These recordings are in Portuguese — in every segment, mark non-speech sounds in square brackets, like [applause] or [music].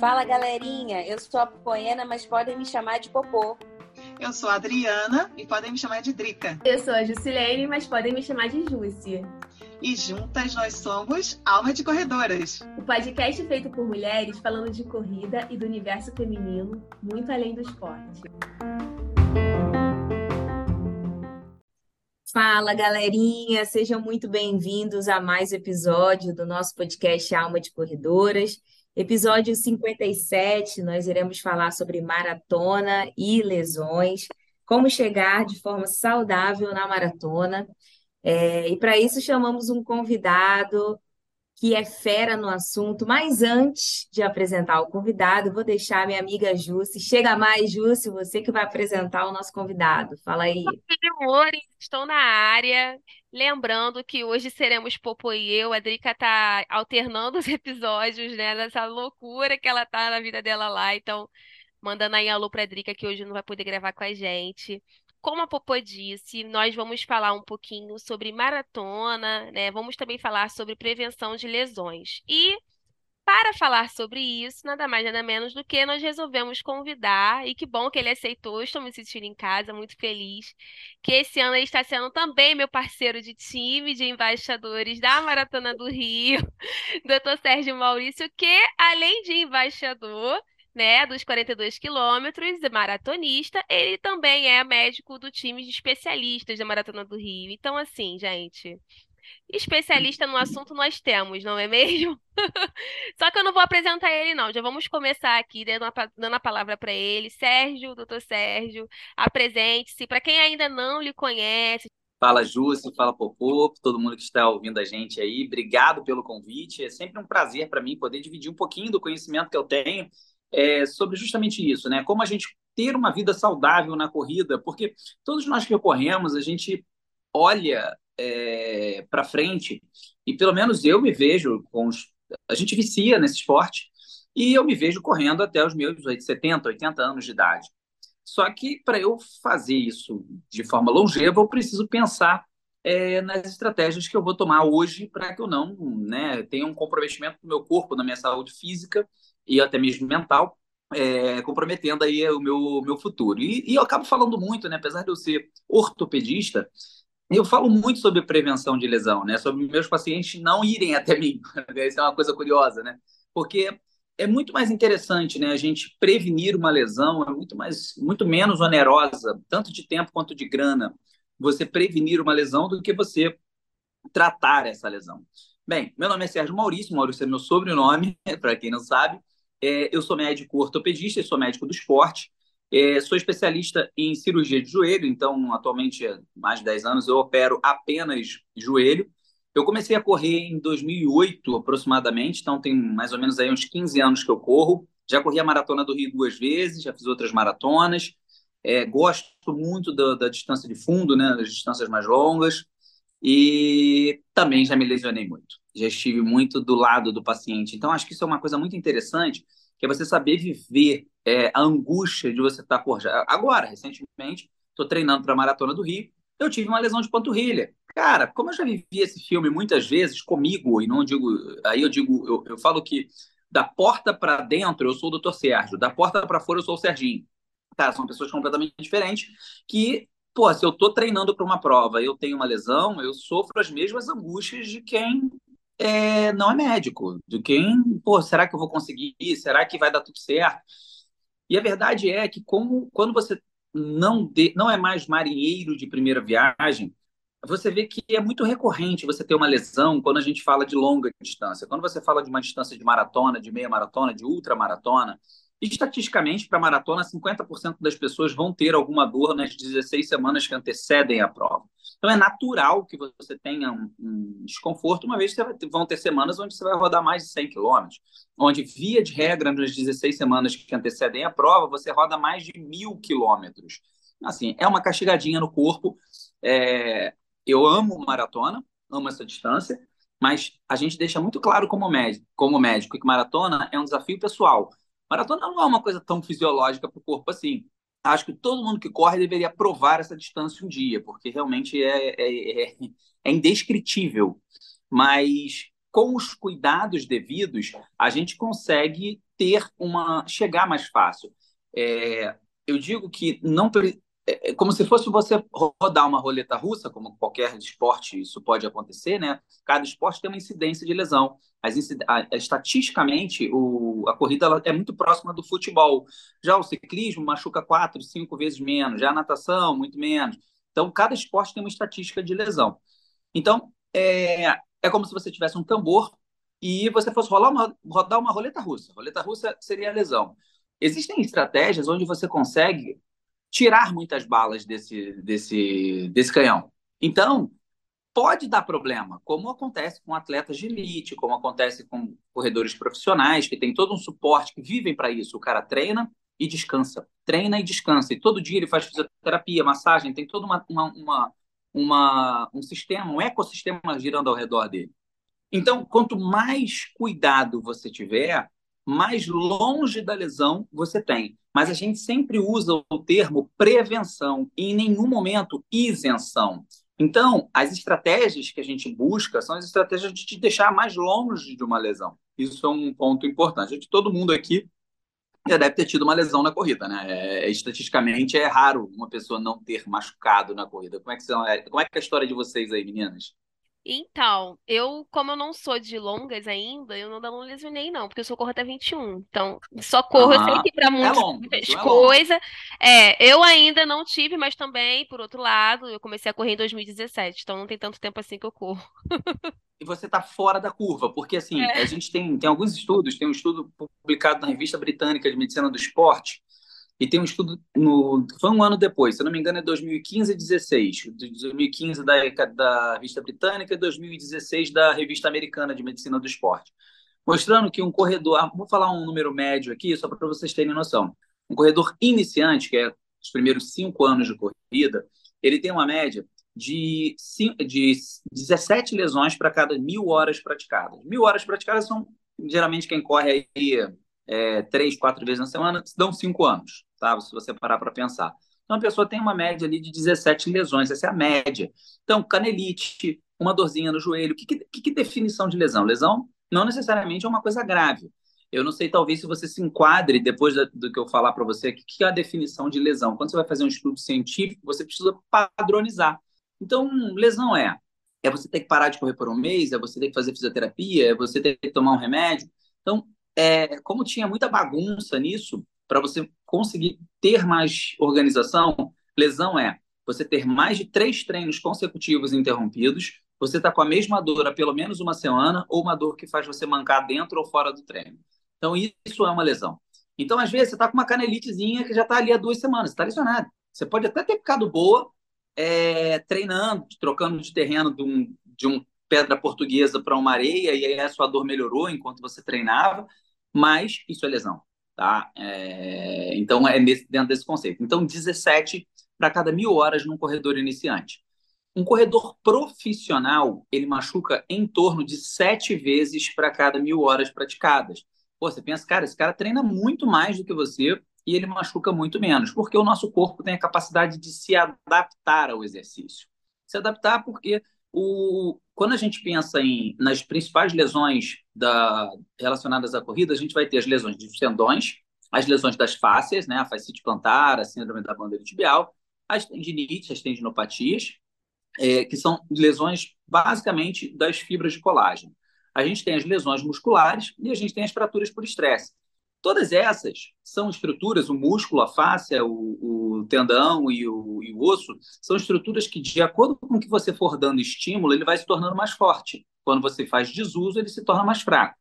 Fala galerinha, eu sou a Poena, mas podem me chamar de Popô. Eu sou a Adriana e podem me chamar de Drica. Eu sou a Jusilene, mas podem me chamar de Júcia. E juntas nós somos Alma de Corredoras. O podcast feito por mulheres falando de corrida e do universo feminino, muito além do esporte. Fala, galerinha! Sejam muito bem-vindos a mais um episódio do nosso podcast Alma de Corredoras. Episódio 57, nós iremos falar sobre maratona e lesões, como chegar de forma saudável na maratona. É, e para isso chamamos um convidado que é fera no assunto. Mas antes de apresentar o convidado, vou deixar minha amiga Jússi. Chega mais, Jússi, você que vai apresentar o nosso convidado. Fala aí. Oi, estou na área. Lembrando que hoje seremos Popo e eu. A Drica tá alternando os [laughs] episódios, né? Nessa loucura que ela tá na vida dela lá. Então, mandando aí alô pra Drica que hoje não vai poder gravar com a gente. Como a Popô disse, nós vamos falar um pouquinho sobre maratona, né? Vamos também falar sobre prevenção de lesões. E para falar sobre isso, nada mais nada menos do que nós resolvemos convidar, e que bom que ele aceitou, estou me sentindo em casa, muito feliz, que esse ano ele está sendo também meu parceiro de time de embaixadores da Maratona do Rio, [laughs] Dr. Sérgio Maurício, que além de embaixador, né, dos 42 quilômetros, maratonista, ele também é médico do time de especialistas da Maratona do Rio. Então, assim, gente, especialista no assunto nós temos, não é mesmo? [laughs] Só que eu não vou apresentar ele, não. Já vamos começar aqui dando a, dando a palavra para ele. Sérgio, doutor Sérgio, apresente-se. Para quem ainda não lhe conhece, Fala Júcio, fala Popô, todo mundo que está ouvindo a gente aí, obrigado pelo convite. É sempre um prazer para mim poder dividir um pouquinho do conhecimento que eu tenho é, sobre justamente isso, né? Como a gente ter uma vida saudável na corrida, porque todos nós que corremos, a gente olha é, para frente e pelo menos eu me vejo com os, a gente vicia nesse esporte e eu me vejo correndo até os meus 70, 80 anos de idade. Só que para eu fazer isso de forma longeva, eu preciso pensar é, nas estratégias que eu vou tomar hoje para que eu não né, tenha um comprometimento no meu corpo, na minha saúde física e até mesmo mental, é, comprometendo aí o meu, meu futuro. E, e, eu acabo falando muito, né? Apesar de eu ser ortopedista, eu falo muito sobre prevenção de lesão, né? Sobre meus pacientes não irem até mim. [laughs] Isso é uma coisa curiosa, né? Porque é muito mais interessante, né? A gente prevenir uma lesão é muito mais, muito menos onerosa, tanto de tempo quanto de grana, você prevenir uma lesão do que você tratar essa lesão. Bem, meu nome é Sérgio Maurício, Maurício é meu sobrenome, [laughs] para quem não sabe. É, eu sou médico ortopedista, sou médico do esporte, é, sou especialista em cirurgia de joelho, então, atualmente, há mais de 10 anos, eu opero apenas joelho. Eu comecei a correr em 2008, aproximadamente, então tem mais ou menos aí uns 15 anos que eu corro. Já corri a Maratona do Rio duas vezes, já fiz outras maratonas. É, gosto muito da, da, distância de fundo, né, das distâncias mais longas. E também já me lesionei muito. Já estive muito do lado do paciente. Então, acho que isso é uma coisa muito interessante, que é você saber viver é, a angústia de você estar por Agora, recentemente, estou treinando para a Maratona do Rio, eu tive uma lesão de panturrilha. Cara, como eu já vivi esse filme muitas vezes comigo, e não digo. Aí eu digo, eu, eu falo que da porta para dentro eu sou o doutor Sérgio, da porta para fora eu sou o Serginho. Cara, são pessoas completamente diferentes que pô, se eu tô treinando para uma prova eu tenho uma lesão, eu sofro as mesmas angústias de quem é, não é médico, de quem, pô, será que eu vou conseguir? Será que vai dar tudo certo? E a verdade é que como, quando você não, de, não é mais marinheiro de primeira viagem, você vê que é muito recorrente você ter uma lesão quando a gente fala de longa distância. Quando você fala de uma distância de maratona, de meia maratona, de ultramaratona, Estatisticamente, para maratona, 50% das pessoas vão ter alguma dor nas 16 semanas que antecedem a prova. Então, é natural que você tenha um, um desconforto, uma vez que vai, vão ter semanas onde você vai rodar mais de 100 km, onde, via de regra, nas 16 semanas que antecedem a prova, você roda mais de mil quilômetros. Assim, é uma castigadinha no corpo. É... Eu amo maratona, amo essa distância, mas a gente deixa muito claro como médico, como médico que maratona é um desafio pessoal. Maratona não é uma coisa tão fisiológica para o corpo assim. Acho que todo mundo que corre deveria provar essa distância um dia, porque realmente é, é, é, é indescritível. Mas com os cuidados devidos, a gente consegue ter uma chegar mais fácil. É, eu digo que não é, é como se fosse você rodar uma roleta russa, como qualquer esporte isso pode acontecer, né? Cada esporte tem uma incidência de lesão. As estatisticamente, o, a corrida ela é muito próxima do futebol. Já o ciclismo machuca quatro, cinco vezes menos. Já a natação, muito menos. Então, cada esporte tem uma estatística de lesão. Então, é, é como se você tivesse um tambor e você fosse rolar uma, rodar uma roleta russa. Roleta russa seria a lesão. Existem estratégias onde você consegue tirar muitas balas desse, desse, desse canhão. Então, pode dar problema, como acontece com atletas de elite, como acontece com corredores profissionais, que tem todo um suporte, que vivem para isso. O cara treina e descansa, treina e descansa. E todo dia ele faz fisioterapia, massagem, tem todo uma, uma, uma, uma um sistema, um ecossistema girando ao redor dele. Então, quanto mais cuidado você tiver, mais longe da lesão você tem. Mas a gente sempre usa o termo prevenção e em nenhum momento isenção. Então, as estratégias que a gente busca são as estratégias de te deixar mais longe de uma lesão. Isso é um ponto importante. Todo mundo aqui já deve ter tido uma lesão na corrida, né? É, estatisticamente é raro uma pessoa não ter machucado na corrida. Como é que, são, é, como é que é a história de vocês aí, meninas? Então, eu, como eu não sou de longas ainda, eu não, não lesionei, não, porque eu só corro até 21. Então, só corro, eu sei que para é muitas é longo, é coisas. É, eu ainda não tive, mas também, por outro lado, eu comecei a correr em 2017, então não tem tanto tempo assim que eu corro. E você está fora da curva, porque assim, é. a gente tem, tem alguns estudos, tem um estudo publicado na revista britânica de medicina do esporte, e tem um estudo, no, foi um ano depois, se eu não me engano é 2015 e 16, 2015 da, da revista britânica e 2016 da revista americana de medicina do esporte, mostrando que um corredor, ah, vou falar um número médio aqui, só para vocês terem noção, um corredor iniciante, que é os primeiros cinco anos de corrida, ele tem uma média de, cinco, de 17 lesões para cada mil horas praticadas. Mil horas praticadas são geralmente quem corre aí é, três, quatro vezes na semana, dão cinco anos tá? Se você parar para pensar. Então, a pessoa tem uma média ali de 17 lesões, essa é a média. Então, canelite, uma dorzinha no joelho. Que, que, que definição de lesão? Lesão não necessariamente é uma coisa grave. Eu não sei, talvez, se você se enquadre, depois do que eu falar para você, o que é a definição de lesão. Quando você vai fazer um estudo científico, você precisa padronizar. Então, lesão é é você ter que parar de correr por um mês, é você ter que fazer fisioterapia, é você ter que tomar um remédio. Então, é, como tinha muita bagunça nisso, para você conseguir ter mais organização, lesão é você ter mais de três treinos consecutivos interrompidos, você está com a mesma dor há pelo menos uma semana, ou uma dor que faz você mancar dentro ou fora do treino. Então, isso é uma lesão. Então, às vezes, você está com uma canelitezinha que já está ali há duas semanas, está lesionado. Você pode até ter ficado boa é, treinando, trocando de terreno de um, de um pedra portuguesa para uma areia, e aí a sua dor melhorou enquanto você treinava, mas isso é lesão. Tá? É, então, é nesse, dentro desse conceito. Então, 17 para cada mil horas num corredor iniciante. Um corredor profissional, ele machuca em torno de sete vezes para cada mil horas praticadas. Pô, você pensa, cara, esse cara treina muito mais do que você e ele machuca muito menos, porque o nosso corpo tem a capacidade de se adaptar ao exercício. Se adaptar porque o, quando a gente pensa em, nas principais lesões da, relacionadas à corrida, a gente vai ter as lesões dos tendões, as lesões das fáscias, né, a fascite plantar, a síndrome da bandeira tibial, as tendinites, as tendinopatias, é, que são lesões basicamente das fibras de colágeno. A gente tem as lesões musculares e a gente tem as fraturas por estresse. Todas essas são estruturas, o músculo, a fáscia, o, o tendão e o, e o, osso, são estruturas que, de acordo com o que você for dando estímulo, ele vai se tornando mais forte. Quando você faz desuso, ele se torna mais fraco.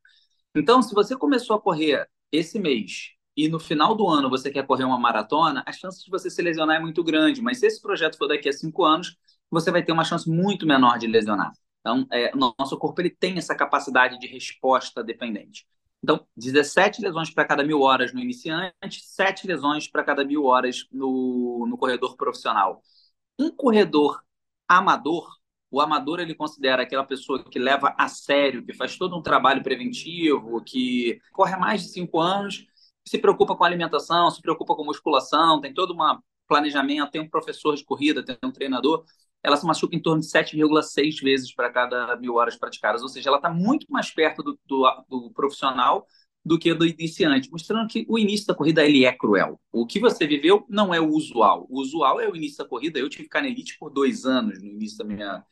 Então, se você começou a correr esse mês e no final do ano você quer correr uma maratona, a chance de você se lesionar é muito grande. Mas se esse projeto for daqui a cinco anos, você vai ter uma chance muito menor de lesionar. Então, é, nosso corpo ele tem essa capacidade de resposta dependente. Então, 17 lesões para cada mil horas no iniciante, 7 lesões para cada mil horas no, no corredor profissional. Um corredor amador, o amador ele considera aquela pessoa que leva a sério, que faz todo um trabalho preventivo, que corre há mais de 5 anos, se preocupa com alimentação, se preocupa com musculação, tem todo um planejamento, tem um professor de corrida, tem um treinador ela se machuca em torno de 7,6 vezes para cada mil horas praticadas, ou seja, ela está muito mais perto do, do, do, profissional do que do iniciante, mostrando que o início da corrida ele é cruel. O que você viveu não é o usual. O usual é o início da corrida. Eu tive canelite por dois anos no início da minha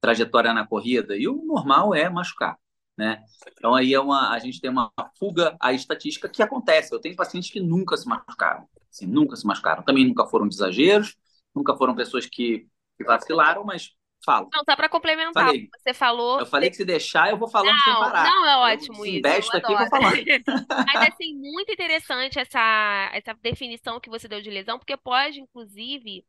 trajetória na corrida e o normal é machucar. Né? Então aí é uma, a gente tem uma fuga à estatística que acontece. Eu tenho pacientes que nunca se machucaram, assim, nunca se machucaram. Também nunca foram de exageros, nunca foram pessoas que, que vacilaram, mas falo. Não, só para complementar, falei. você falou. Eu falei que se deixar, eu vou falando não, sem parar. Não, é ótimo eu, isso. Investo aqui vou falar. [laughs] Mas assim, muito interessante essa, essa definição que você deu de lesão, porque pode, inclusive,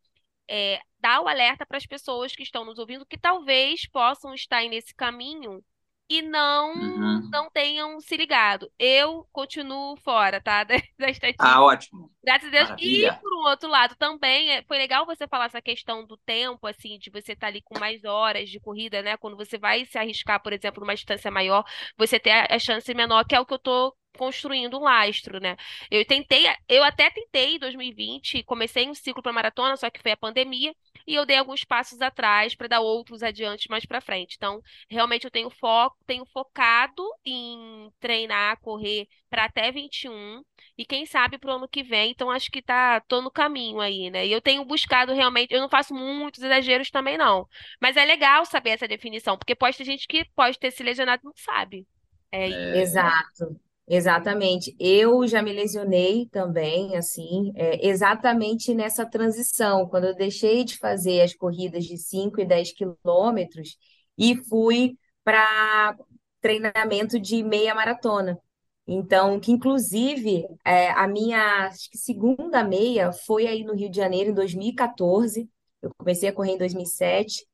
é, dar o alerta para as pessoas que estão nos ouvindo que talvez possam estar nesse caminho e não uhum. não tenham se ligado. Eu continuo fora, tá? [laughs] Da, da estatística. Ah, ótimo. Graças a Deus. Maravilha. E por um outro lado também, é, foi legal você falar essa questão do tempo, assim, de você estar tá ali com mais horas de corrida, né? Quando você vai se arriscar, por exemplo, numa distância maior, você ter a, a chance menor, que é o que eu tô construindo um lastro, né? Eu tentei, eu até tentei em 2020, comecei um ciclo para maratona, só que foi a pandemia, e eu dei alguns passos atrás para dar outros adiante mais para frente. Então, realmente eu tenho foco, tenho focado em treinar, correr para até 21 e quem sabe para o ano que vem. Então, acho que tá tô no caminho aí, né? E eu tenho buscado realmente, eu não faço muitos exageros também não, mas é legal saber essa definição, porque pode ter gente que pode ter se lesionado e não sabe. É, é... Exato. Exatamente. Eu já me lesionei também, assim, é, exatamente nessa transição, quando eu deixei de fazer as corridas de 5 e 10 quilômetros e fui para treinamento de meia maratona. Então, que inclusive é, a minha segunda meia foi aí no Rio de Janeiro em 2014. Eu comecei a correr em 2007.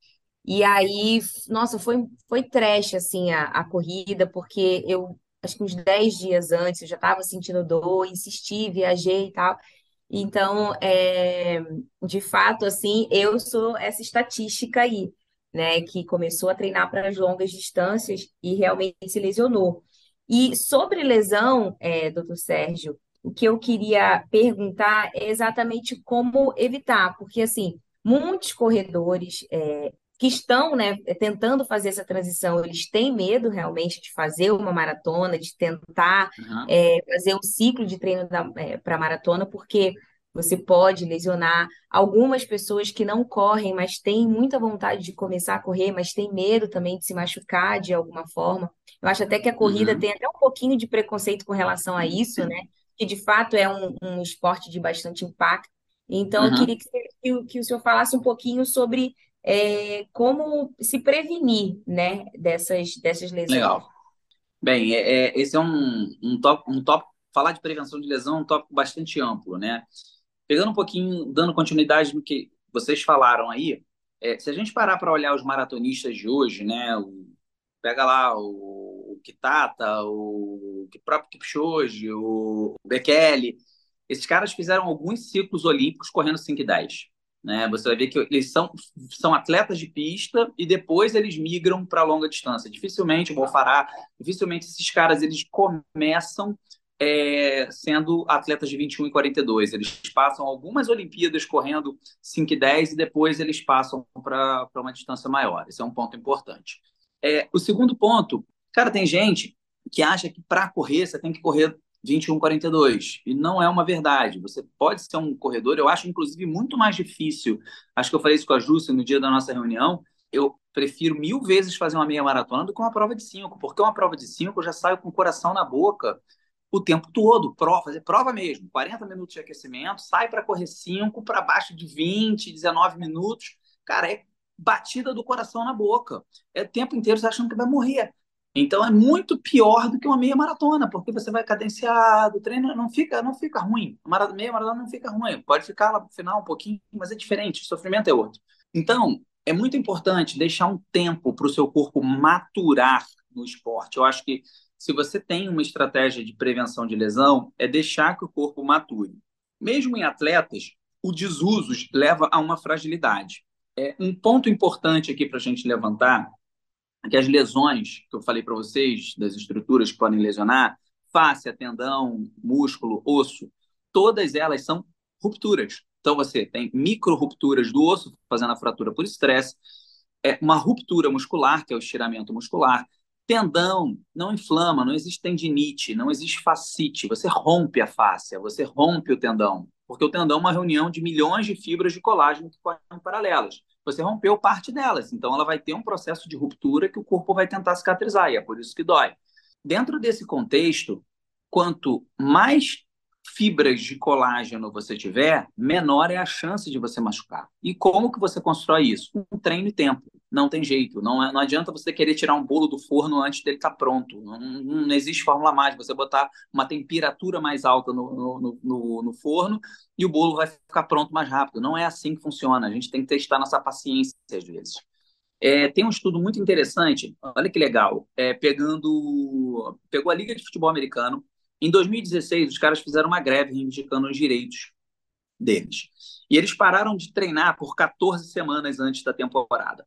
E aí, nossa, foi, foi trash, assim, a, a corrida, porque eu acho que uns 10 dias antes, eu já estava sentindo dor, insisti, viajei e tal. Então, é, de fato, assim, eu sou essa estatística aí, né, que começou a treinar para as longas distâncias e realmente se lesionou. E sobre lesão, é, doutor Sérgio, o que eu queria perguntar é exatamente como evitar, porque, assim, muitos corredores é, que estão né, tentando fazer essa transição, eles têm medo realmente de fazer uma maratona, de tentar uhum. é, fazer um ciclo de treino é, para maratona, porque você pode lesionar algumas pessoas que não correm, mas têm muita vontade de começar a correr, mas têm medo também de se machucar de alguma forma. Eu acho até que a corrida uhum. tem até um pouquinho de preconceito com relação a isso, né? Que de fato é um, um esporte de bastante impacto. Então, uhum. eu queria que, que, que o senhor falasse um pouquinho sobre é, como se prevenir né, dessas, dessas lesões. Legal. Bem, é, é, esse é um, um tópico, um tópico, falar de prevenção de lesão é um tópico bastante amplo, né? Pegando um pouquinho, dando continuidade no que vocês falaram aí, é, se a gente parar para olhar os maratonistas de hoje, né? O, pega lá o, o Kitata, o, o próprio Kipchoge, o Bekele, esses caras fizeram alguns ciclos olímpicos correndo 5 e 10. Né? Você vai ver que eles são, são atletas de pista e depois eles migram para longa distância. Dificilmente o Bofará, dificilmente esses caras eles começam é, sendo atletas de 21 e 42. Eles passam algumas Olimpíadas correndo 5 e 10 e depois eles passam para uma distância maior. Esse é um ponto importante. É, o segundo ponto, cara, tem gente que acha que para correr você tem que correr 21,42. E não é uma verdade. Você pode ser um corredor, eu acho, inclusive, muito mais difícil. Acho que eu falei isso com a Júcia no dia da nossa reunião. Eu prefiro mil vezes fazer uma meia maratona do que uma prova de cinco, porque uma prova de cinco eu já saio com o coração na boca o tempo todo, prova, fazer prova mesmo, 40 minutos de aquecimento, sai para correr 5, para baixo de 20, 19 minutos. Cara, é batida do coração na boca. É o tempo inteiro você achando que vai morrer. Então é muito pior do que uma meia maratona, porque você vai cadenciado, o treino não fica, não fica ruim. Meia maratona não fica ruim, pode ficar lá no final um pouquinho, mas é diferente, o sofrimento é outro. Então, é muito importante deixar um tempo para o seu corpo maturar no esporte. Eu acho que se você tem uma estratégia de prevenção de lesão, é deixar que o corpo mature. Mesmo em atletas, o desuso leva a uma fragilidade. É, um ponto importante aqui para a gente levantar que as lesões que eu falei para vocês, das estruturas que podem lesionar, face, tendão, músculo, osso, todas elas são rupturas. Então você tem micro rupturas do osso, fazendo a fratura por estresse, é uma ruptura muscular, que é o estiramento muscular, Tendão não inflama, não existe tendinite, não existe fascite. Você rompe a fáscia, você rompe o tendão, porque o tendão é uma reunião de milhões de fibras de colágeno que correm paralelas. Você rompeu parte delas, então ela vai ter um processo de ruptura que o corpo vai tentar cicatrizar, e é por isso que dói. Dentro desse contexto, quanto mais fibras de colágeno você tiver, menor é a chance de você machucar. E como que você constrói isso? Um treino e tempo. Não tem jeito. Não, é, não adianta você querer tirar um bolo do forno antes dele estar tá pronto. Não, não, existe fórmula mágica. Você botar uma temperatura mais alta no, no, no, no forno e o bolo vai ficar pronto mais rápido. Não é assim que funciona. A gente tem que testar nossa paciência às vezes. É, tem um estudo muito interessante, olha que legal, é, pegando, pegou a Liga de Futebol Americano, em 2016, os caras fizeram uma greve reivindicando os direitos deles. E eles pararam de treinar por 14 semanas antes da temporada.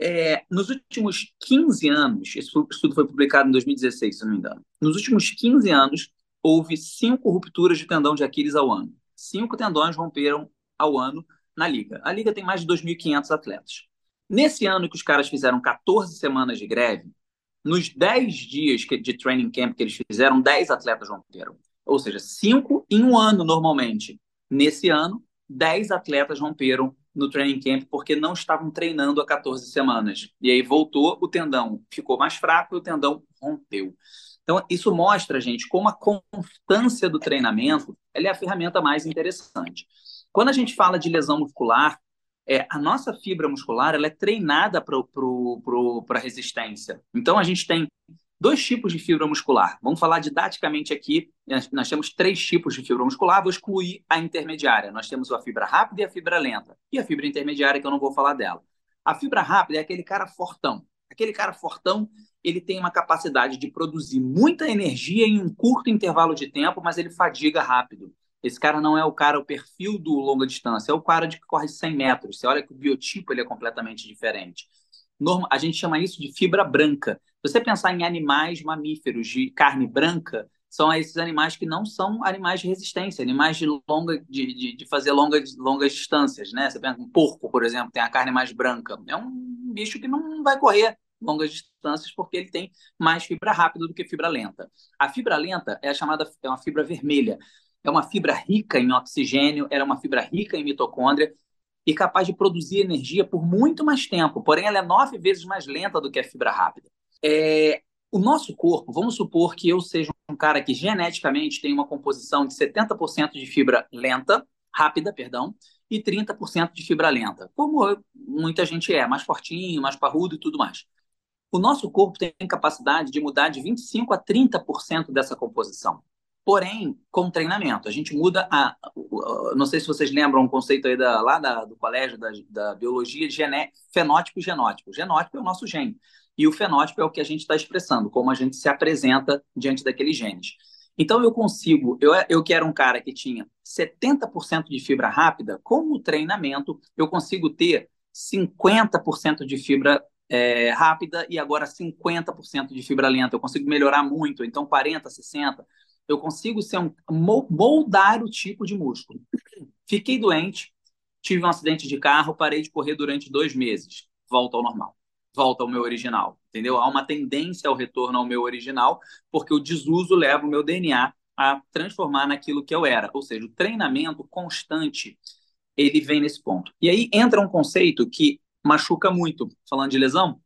É, nos últimos 15 anos, esse estudo foi publicado em 2016, se não me engano. Nos últimos 15 anos, houve cinco rupturas de tendão de Aquiles ao ano. Cinco tendões romperam ao ano na liga. A liga tem mais de 2.500 atletas. Nesse ano que os caras fizeram 14 semanas de greve, nos 10 dias de training camp que eles fizeram, 10 atletas romperam. Ou seja, 5 em um ano normalmente. Nesse ano, 10 atletas romperam no training camp porque não estavam treinando há 14 semanas. E aí voltou, o tendão ficou mais fraco e o tendão rompeu. Então, isso mostra, gente, como a constância do treinamento é a ferramenta mais interessante. Quando a gente fala de lesão muscular, é, a nossa fibra muscular ela é treinada para resistência. Então, a gente tem dois tipos de fibra muscular. Vamos falar didaticamente aqui. Nós temos três tipos de fibra muscular. Vou excluir a intermediária. Nós temos a fibra rápida e a fibra lenta. E a fibra intermediária, que eu não vou falar dela. A fibra rápida é aquele cara fortão. Aquele cara fortão, ele tem uma capacidade de produzir muita energia em um curto intervalo de tempo, mas ele fadiga rápido. Esse cara não é o cara, o perfil do longa distância, é o cara de que corre 100 metros. Você olha que o biotipo ele é completamente diferente. Norma, a gente chama isso de fibra branca. Se você pensar em animais mamíferos de carne branca, são esses animais que não são animais de resistência, animais de longa de, de, de fazer longas, longas distâncias, né? Você pensa um porco, por exemplo, tem a carne mais branca. É um bicho que não vai correr longas distâncias porque ele tem mais fibra rápida do que fibra lenta. A fibra lenta é a chamada é uma fibra vermelha é uma fibra rica em oxigênio, era uma fibra rica em mitocôndria e capaz de produzir energia por muito mais tempo. Porém, ela é nove vezes mais lenta do que a fibra rápida. É, o nosso corpo, vamos supor que eu seja um cara que geneticamente tem uma composição de 70% de fibra lenta, rápida, perdão, e 30% de fibra lenta, como muita gente é, mais fortinho, mais parrudo e tudo mais. O nosso corpo tem capacidade de mudar de 25 a 30% dessa composição. Porém, com treinamento, a gente muda a. Não sei se vocês lembram um conceito aí da, lá da, do colégio da, da biologia gené, fenótipo e genótipo. O genótipo é o nosso gene. E o fenótipo é o que a gente está expressando, como a gente se apresenta diante daqueles genes. Então, eu consigo, eu, eu que era um cara que tinha 70% de fibra rápida, com o treinamento, eu consigo ter 50% de fibra é, rápida e agora 50% de fibra lenta. Eu consigo melhorar muito, então 40%, 60% eu consigo ser um, moldar o tipo de músculo. Fiquei doente, tive um acidente de carro, parei de correr durante dois meses. Volta ao normal, volta ao meu original, entendeu? Há uma tendência ao retorno ao meu original, porque o desuso leva o meu DNA a transformar naquilo que eu era. Ou seja, o treinamento constante, ele vem nesse ponto. E aí entra um conceito que machuca muito, falando de lesão,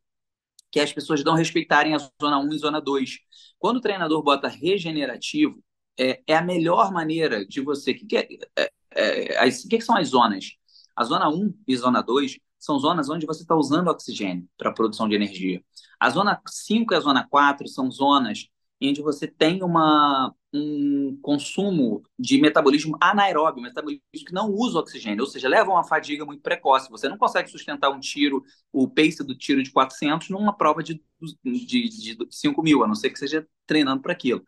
que é as pessoas não respeitarem a zona 1 e zona 2. Quando o treinador bota regenerativo, é, é a melhor maneira de você. O que, que, é, é, é, que, que são as zonas? A zona 1 e zona 2 são zonas onde você está usando oxigênio para a produção de energia. A zona 5 e a zona 4 são zonas onde você tem uma, um consumo de metabolismo anaeróbio, metabolismo que não usa oxigênio, ou seja, leva a uma fadiga muito precoce. Você não consegue sustentar um tiro, o pace do tiro de 400 numa prova de, de, de 5 mil, a não ser que seja treinando para aquilo.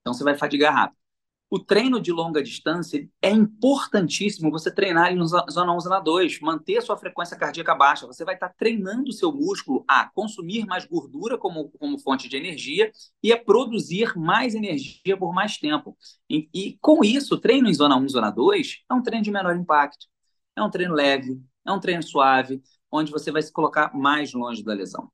Então você vai fadigar rápido. O treino de longa distância é importantíssimo você treinar no zona 1, zona 2, manter a sua frequência cardíaca baixa. Você vai estar treinando o seu músculo a consumir mais gordura como, como fonte de energia e a produzir mais energia por mais tempo. E, e com isso, o treino em zona 1, zona 2 é um treino de menor impacto. É um treino leve, é um treino suave, onde você vai se colocar mais longe da lesão.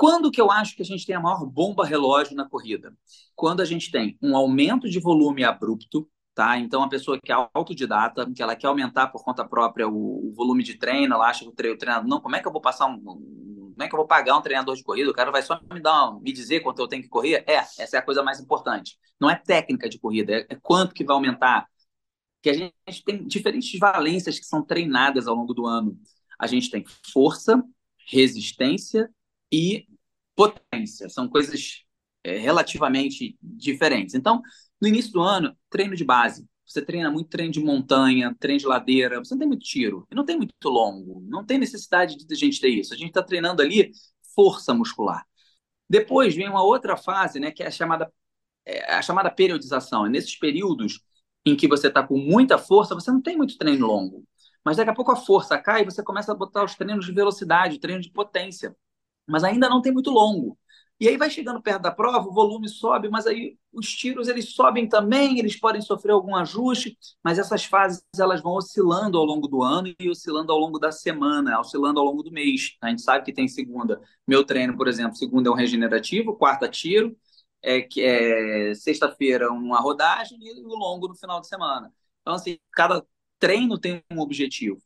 Quando que eu acho que a gente tem a maior bomba relógio na corrida? Quando a gente tem um aumento de volume abrupto, tá? Então, a pessoa que é autodidata, que ela quer aumentar por conta própria o, o volume de treino, ela acha que o treinador, não, como é que eu vou passar um, como é que eu vou pagar um treinador de corrida? O cara vai só me dar, me dizer quanto eu tenho que correr? É, essa é a coisa mais importante. Não é técnica de corrida, é, é quanto que vai aumentar. Que a gente tem diferentes valências que são treinadas ao longo do ano. A gente tem força, resistência e potência. São coisas é, relativamente diferentes. Então, no início do ano, treino de base. Você treina muito treino de montanha, treino de ladeira, você não tem muito tiro, e não tem muito longo, não tem necessidade de a gente ter isso. A gente está treinando ali força muscular. Depois vem uma outra fase, né, que é a chamada, é a chamada periodização. É nesses períodos em que você está com muita força, você não tem muito treino longo. Mas daqui a pouco a força cai e você começa a botar os treinos de velocidade, treino de potência. Mas ainda não tem muito longo. E aí vai chegando perto da prova, o volume sobe, mas aí os tiros eles sobem também, eles podem sofrer algum ajuste, mas essas fases elas vão oscilando ao longo do ano e oscilando ao longo da semana, oscilando ao longo do mês. A gente sabe que tem segunda. Meu treino, por exemplo, segunda é um regenerativo, quarta tiro, é que é sexta-feira uma rodagem e o longo no final de semana. Então assim, cada treino tem um objetivo.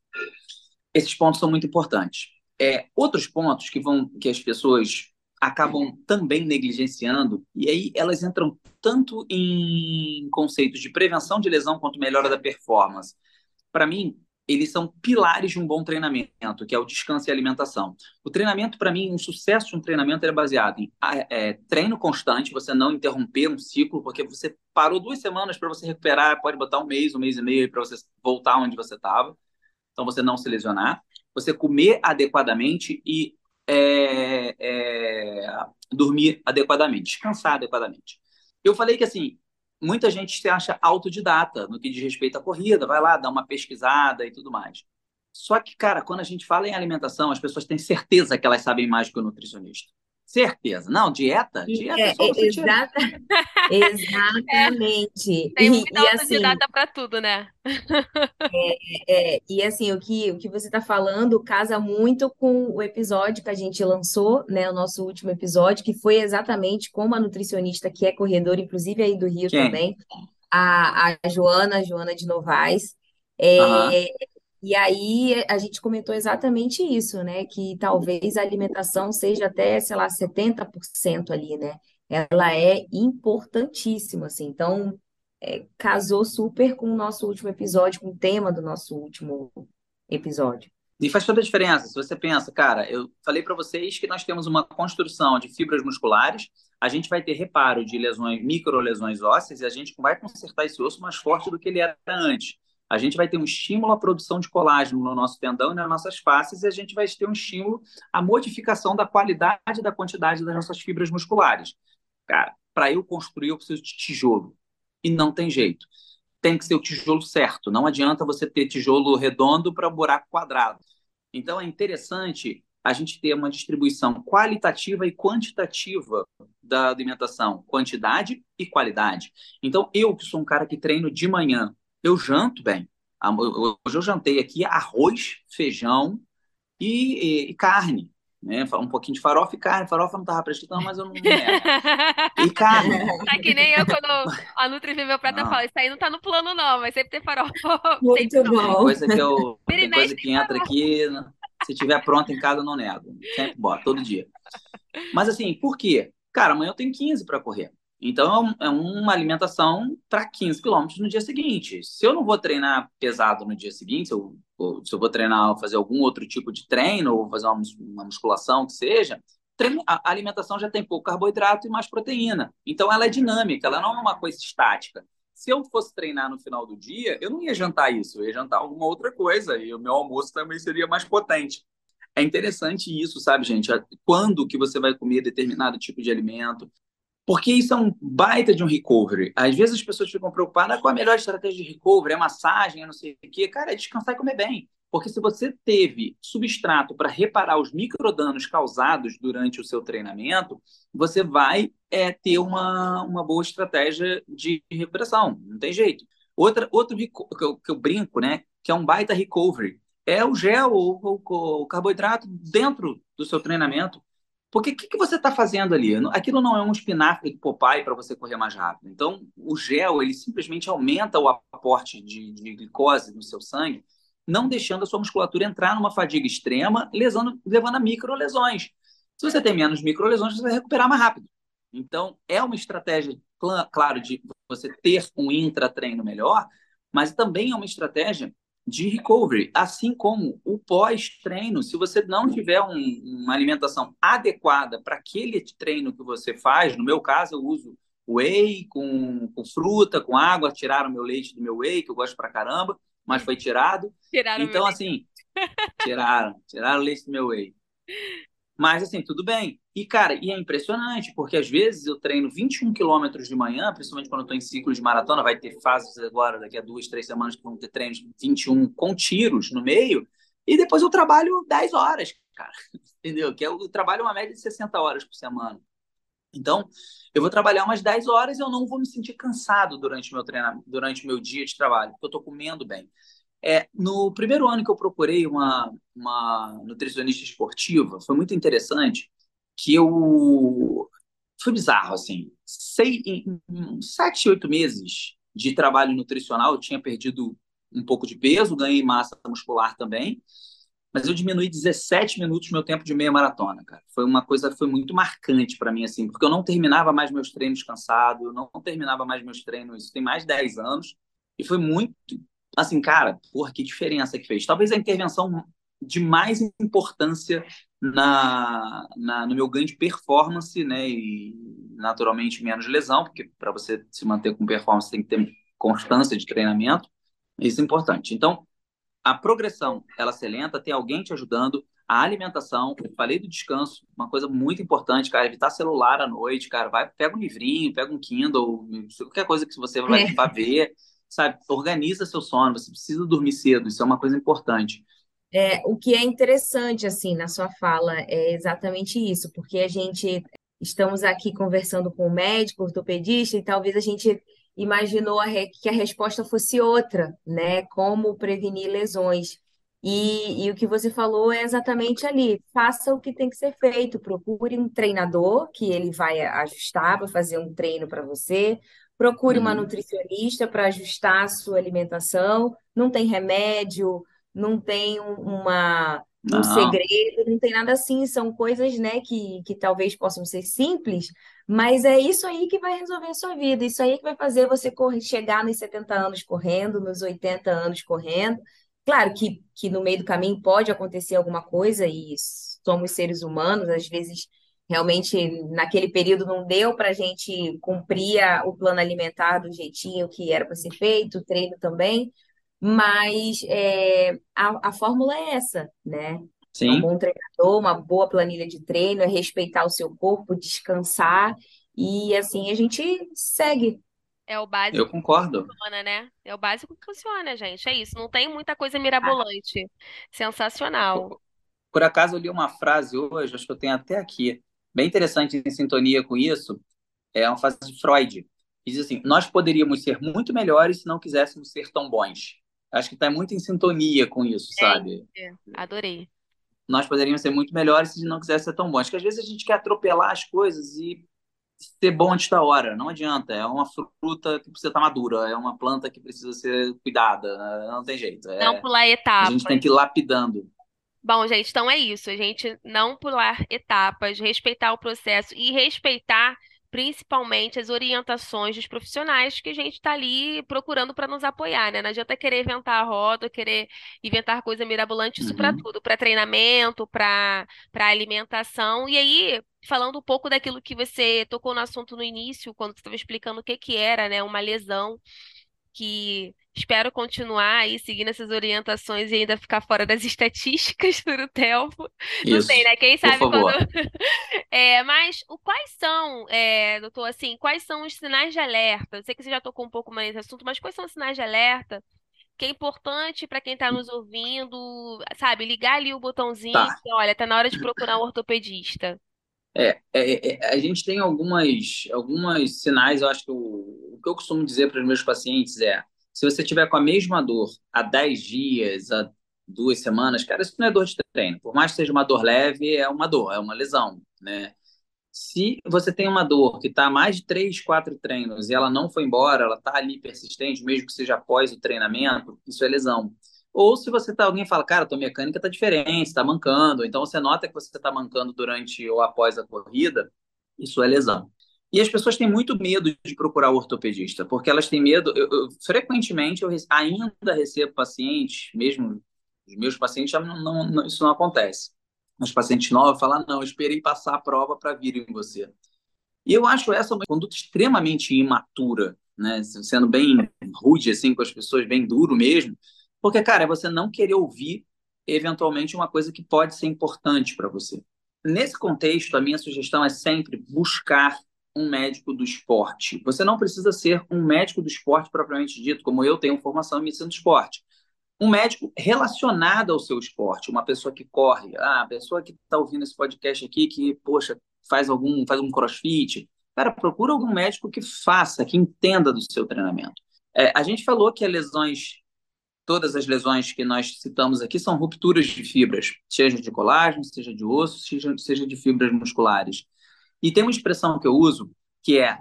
Esses pontos são muito importantes. É, outros pontos que vão que as pessoas acabam também negligenciando, e aí elas entram tanto em conceitos de prevenção de lesão quanto melhora da performance. Para mim, eles são pilares de um bom treinamento, que é o descanso e alimentação. O treinamento, para mim, um sucesso de um treinamento é baseado em é, treino constante, você não interromper um ciclo, porque você parou duas semanas para você recuperar, pode botar um mês, um mês e meio para você voltar onde você estava, então você não se lesionar. Você comer adequadamente e é, é, dormir adequadamente, descansar adequadamente. Eu falei que assim, muita gente se acha autodidata no que diz respeito à corrida, vai lá, dá uma pesquisada e tudo mais. Só que, cara, quando a gente fala em alimentação, as pessoas têm certeza que elas sabem mais que o nutricionista. Certeza. Não, dieta? Dieta é, só você exata, [laughs] Exatamente. [laughs] Tem muita e, assim, para tudo, né? [laughs] É, é, e assim, o que, o que você está falando casa muito com o episódio que a gente lançou, né? O nosso último episódio, que foi exatamente com uma nutricionista que é corredora, inclusive aí do Rio Quem? também, a, a Joana, Joana de Novaes. É, uhum. E aí a gente comentou exatamente isso, né? Que talvez a alimentação seja até, sei lá, 70% ali, né? Ela é importantíssima, assim. Então, é, casou super com o nosso último episódio, com o tema do nosso último episódio. E faz toda a diferença. Se você pensa, cara, eu falei para vocês que nós temos uma construção de fibras musculares, a gente vai ter reparo de lesões, microlesões ósseas, e a gente vai consertar esse osso mais forte do que ele era antes a gente vai ter um estímulo à produção de colágeno no nosso tendão e nas nossas faces, e a gente vai ter um estímulo à modificação da qualidade e da quantidade das nossas fibras musculares. Cara, para eu construir, eu preciso de tijolo. E não tem jeito. Tem que ser o tijolo certo. Não adianta você ter tijolo redondo para buraco quadrado. Então é interessante a gente ter uma distribuição qualitativa e quantitativa da alimentação, quantidade e qualidade. Então, eu que sou um cara que treino de manhã, eu janto bem. Hoje eu jantei aqui arroz, feijão e, e, e carne. Né? Um pouquinho de farofa e carne. Farofa não estava prestando, mas eu não. [laughs] e carne. Tá que nem eu quando a Nutri vê meu prato, eu falo: Isso aí não tá no plano, não, mas [laughs] sempre tem farofa. Muito sempre bom. Tem coisa que, eu, tem coisa que entra aqui, se tiver pronto em casa, eu não nego. Sempre bota, todo dia. Mas assim, por quê? Cara, amanhã eu tenho 15 para correr. Então, é uma alimentação para 15 quilômetros no dia seguinte. Se eu não vou treinar pesado no dia seguinte, se eu, se eu vou treinar, fazer algum outro tipo de treino, ou fazer uma musculação, que seja, a alimentação já tem pouco carboidrato e mais proteína. Então, ela é dinâmica, ela não é uma coisa estática. Se eu fosse treinar no final do dia, eu não ia jantar isso, eu ia jantar alguma outra coisa, e o meu almoço também seria mais potente. É interessante isso, sabe, gente? Quando que você vai comer determinado tipo de alimento, porque isso é um baita de um recovery. Às vezes as pessoas ficam preocupadas com a melhor estratégia de recovery, é massagem, é não sei o quê. Cara, é descansar e comer bem. Porque se você teve substrato para reparar os microdanos causados durante o seu treinamento, você vai é, ter uma, uma boa estratégia de recuperação. Não tem jeito. Outra, outro que eu, que eu brinco, né? Que é um baita recovery. É o gel ou o carboidrato dentro do seu treinamento Porque o que, que você está fazendo ali? Aquilo não é um espinafre do Popeye para você correr mais rápido. Então, o gel, ele simplesmente aumenta o aporte de, de glicose no seu sangue, não deixando a sua musculatura entrar numa fadiga extrema, lesando, levando a microlesões. Se você tem menos microlesões, você vai recuperar mais rápido. Então, é uma estratégia, claro, de você ter um intratreino melhor, mas também é uma estratégia de recovery, assim como o pós-treino. Se você não tiver um, uma alimentação adequada para aquele treino que você faz, no meu caso, eu uso whey com, com fruta, com água, tiraram meu leite do meu whey, que eu gosto pra caramba, mas foi tirado. Tiraram então, assim, [laughs] tiraram, tiraram o leite do meu whey. Mas, assim, tudo bem. E, cara, e é impressionante, porque às vezes eu treino 21 quilômetros de manhã, principalmente quando eu estou em ciclo de maratona, vai ter fases agora, daqui a duas, três semanas, que vão ter treinos 21 com tiros no meio, e depois eu trabalho 10 horas, cara. [laughs] Entendeu? Que eu trabalho uma média de 60 horas por semana. Então, eu vou trabalhar umas 10 horas e eu não vou me sentir cansado durante meu treinamento, durante meu dia de trabalho, porque eu estou comendo bem. É, no primeiro ano que eu procurei uma, uma nutricionista esportiva, foi muito interessante que eu... Foi bizarro, assim. Sei, em sete, oito meses de trabalho nutricional, eu tinha perdido um pouco de peso, ganhei massa muscular também, mas eu diminui 17 minutos meu tempo de meia maratona, cara. Foi uma coisa, foi muito marcante para mim, assim, porque eu não terminava mais meus treinos cansado, eu não terminava mais meus treinos, isso tem mais de 10 anos, e foi muito assim, cara, porra, que diferença que fez. Talvez a intervenção de mais importância na, na, no meu ganho de performance, né? E naturalmente menos lesão, porque para você se manter com performance tem que ter constância de treinamento. Isso é importante. Então, a progressão, ela se lenta, tem alguém te ajudando, a alimentação, eu falei do descanso, uma coisa muito importante, cara, evitar celular à noite, cara, vai, pega um livrinho, pega um Kindle, qualquer coisa que você vai, é. vai ver, sabe? Organiza seu sono, você precisa dormir cedo, isso é uma coisa importante. É, o que é interessante, assim, na sua fala é exatamente isso, porque a gente estamos aqui conversando com o médico, ortopedista, e talvez a gente imaginou a re... que a resposta fosse outra, né? Como prevenir lesões. E, e, o que você falou é exatamente ali. Faça o que tem que ser feito. Procure um treinador que ele vai ajustar para fazer um treino para você, Procure uma uhum. nutricionista para ajustar a sua alimentação. Não tem remédio, não tem uma, um não. segredo, não tem nada assim. São coisas, né, que, que talvez possam ser simples, mas é isso aí que vai resolver a sua vida. Isso aí que vai fazer você correr, chegar nos 70 anos correndo, nos 80 anos correndo. Claro que, que no meio do caminho pode acontecer alguma coisa e somos seres humanos, às vezes Realmente, naquele período, não deu para a gente cumprir a, o plano alimentar do jeitinho que era para ser feito, o treino também, mas é, a, a fórmula é essa, né? Sim. Um bom treinador, uma boa planilha de treino, é respeitar o seu corpo, descansar, e assim a gente segue. É o básico Eu concordo. que funciona, né? É o básico que funciona, gente. É isso. Não tem muita coisa mirabolante. Sensacional. Por, por acaso eu li uma frase hoje, acho que eu tenho até aqui bem interessante em sintonia com isso é uma frase de Freud. Que diz assim: Nós poderíamos ser muito melhores se não quiséssemos ser tão bons. Acho que está muito em sintonia com isso, é, sabe? É, adorei. Nós poderíamos ser muito melhores se não quiséssemos ser tão bons. Porque às vezes a gente quer atropelar as coisas e ser bom antes da hora. Não adianta. É uma fruta que precisa estar madura, é uma planta que precisa ser cuidada. Não tem jeito. É... Não pular etapas. A gente tem que ir lapidando. Bom, gente, então é isso. A gente não pular etapas, respeitar o processo e respeitar principalmente as orientações dos profissionais que a gente está ali procurando para nos apoiar, né? Não adianta querer inventar a roda, querer inventar coisa mirabolante, isso para Uhum. tudo, para treinamento, para para alimentação. E aí, falando um pouco daquilo que você tocou no assunto no início, quando você estava explicando o que que era, né, uma lesão que espero continuar aí seguindo essas orientações e ainda ficar fora das [laughs] estatísticas do Telfo. Não sei, Isso, né? Quem sabe quando. [laughs] É, mas o- quais são, é, doutor, assim, quais são os sinais de alerta? Eu sei que você já tocou um pouco mais nesse assunto, mas quais são os sinais de alerta que é importante para quem está nos ouvindo, sabe, ligar ali o botãozinho Tá. e, olha, tá na hora de procurar um ortopedista. É, é, é, a gente tem algumas, algumas sinais, eu acho que o, o que eu costumo dizer para os meus pacientes é, se você tiver com a mesma dor há 10 dias, há duas semanas, cara, isso não é dor de treino. Por mais que seja uma dor leve, é uma dor, é uma lesão, né? Se você tem uma dor que está mais de três, quatro treinos e ela não foi embora, ela está ali persistente, mesmo que seja após o treinamento, isso é lesão. Ou se você tá, alguém fala, cara, tua mecânica tá diferente, está mancando, então você nota que você está mancando durante ou após a corrida, isso é lesão. E as pessoas têm muito medo de procurar o ortopedista, porque elas têm medo. Eu, eu, frequentemente eu ainda recebo pacientes, mesmo os meus pacientes, já não, não, isso não acontece. Os pacientes novos falam: não, eu esperei passar a prova para vir em você. E eu acho essa uma conduta extremamente imatura, né? sendo bem rude assim com as pessoas, bem duro mesmo, porque, cara, é você não querer ouvir eventualmente uma coisa que pode ser importante para você. Nesse contexto, a minha sugestão é sempre buscar um médico do esporte. Você não precisa ser um médico do esporte propriamente dito, como eu tenho formação em medicina do esporte. Um médico relacionado ao seu esporte, uma pessoa que corre, ah, a pessoa que está ouvindo esse podcast aqui, que, poxa, faz algum, faz um crossfit. Cara, procura algum médico que faça, que entenda do seu treinamento. É, a gente falou que as lesões todas as lesões que nós citamos aqui são rupturas de fibras, seja de colágeno, seja de osso, seja, seja de fibras musculares. E tem uma expressão que eu uso que é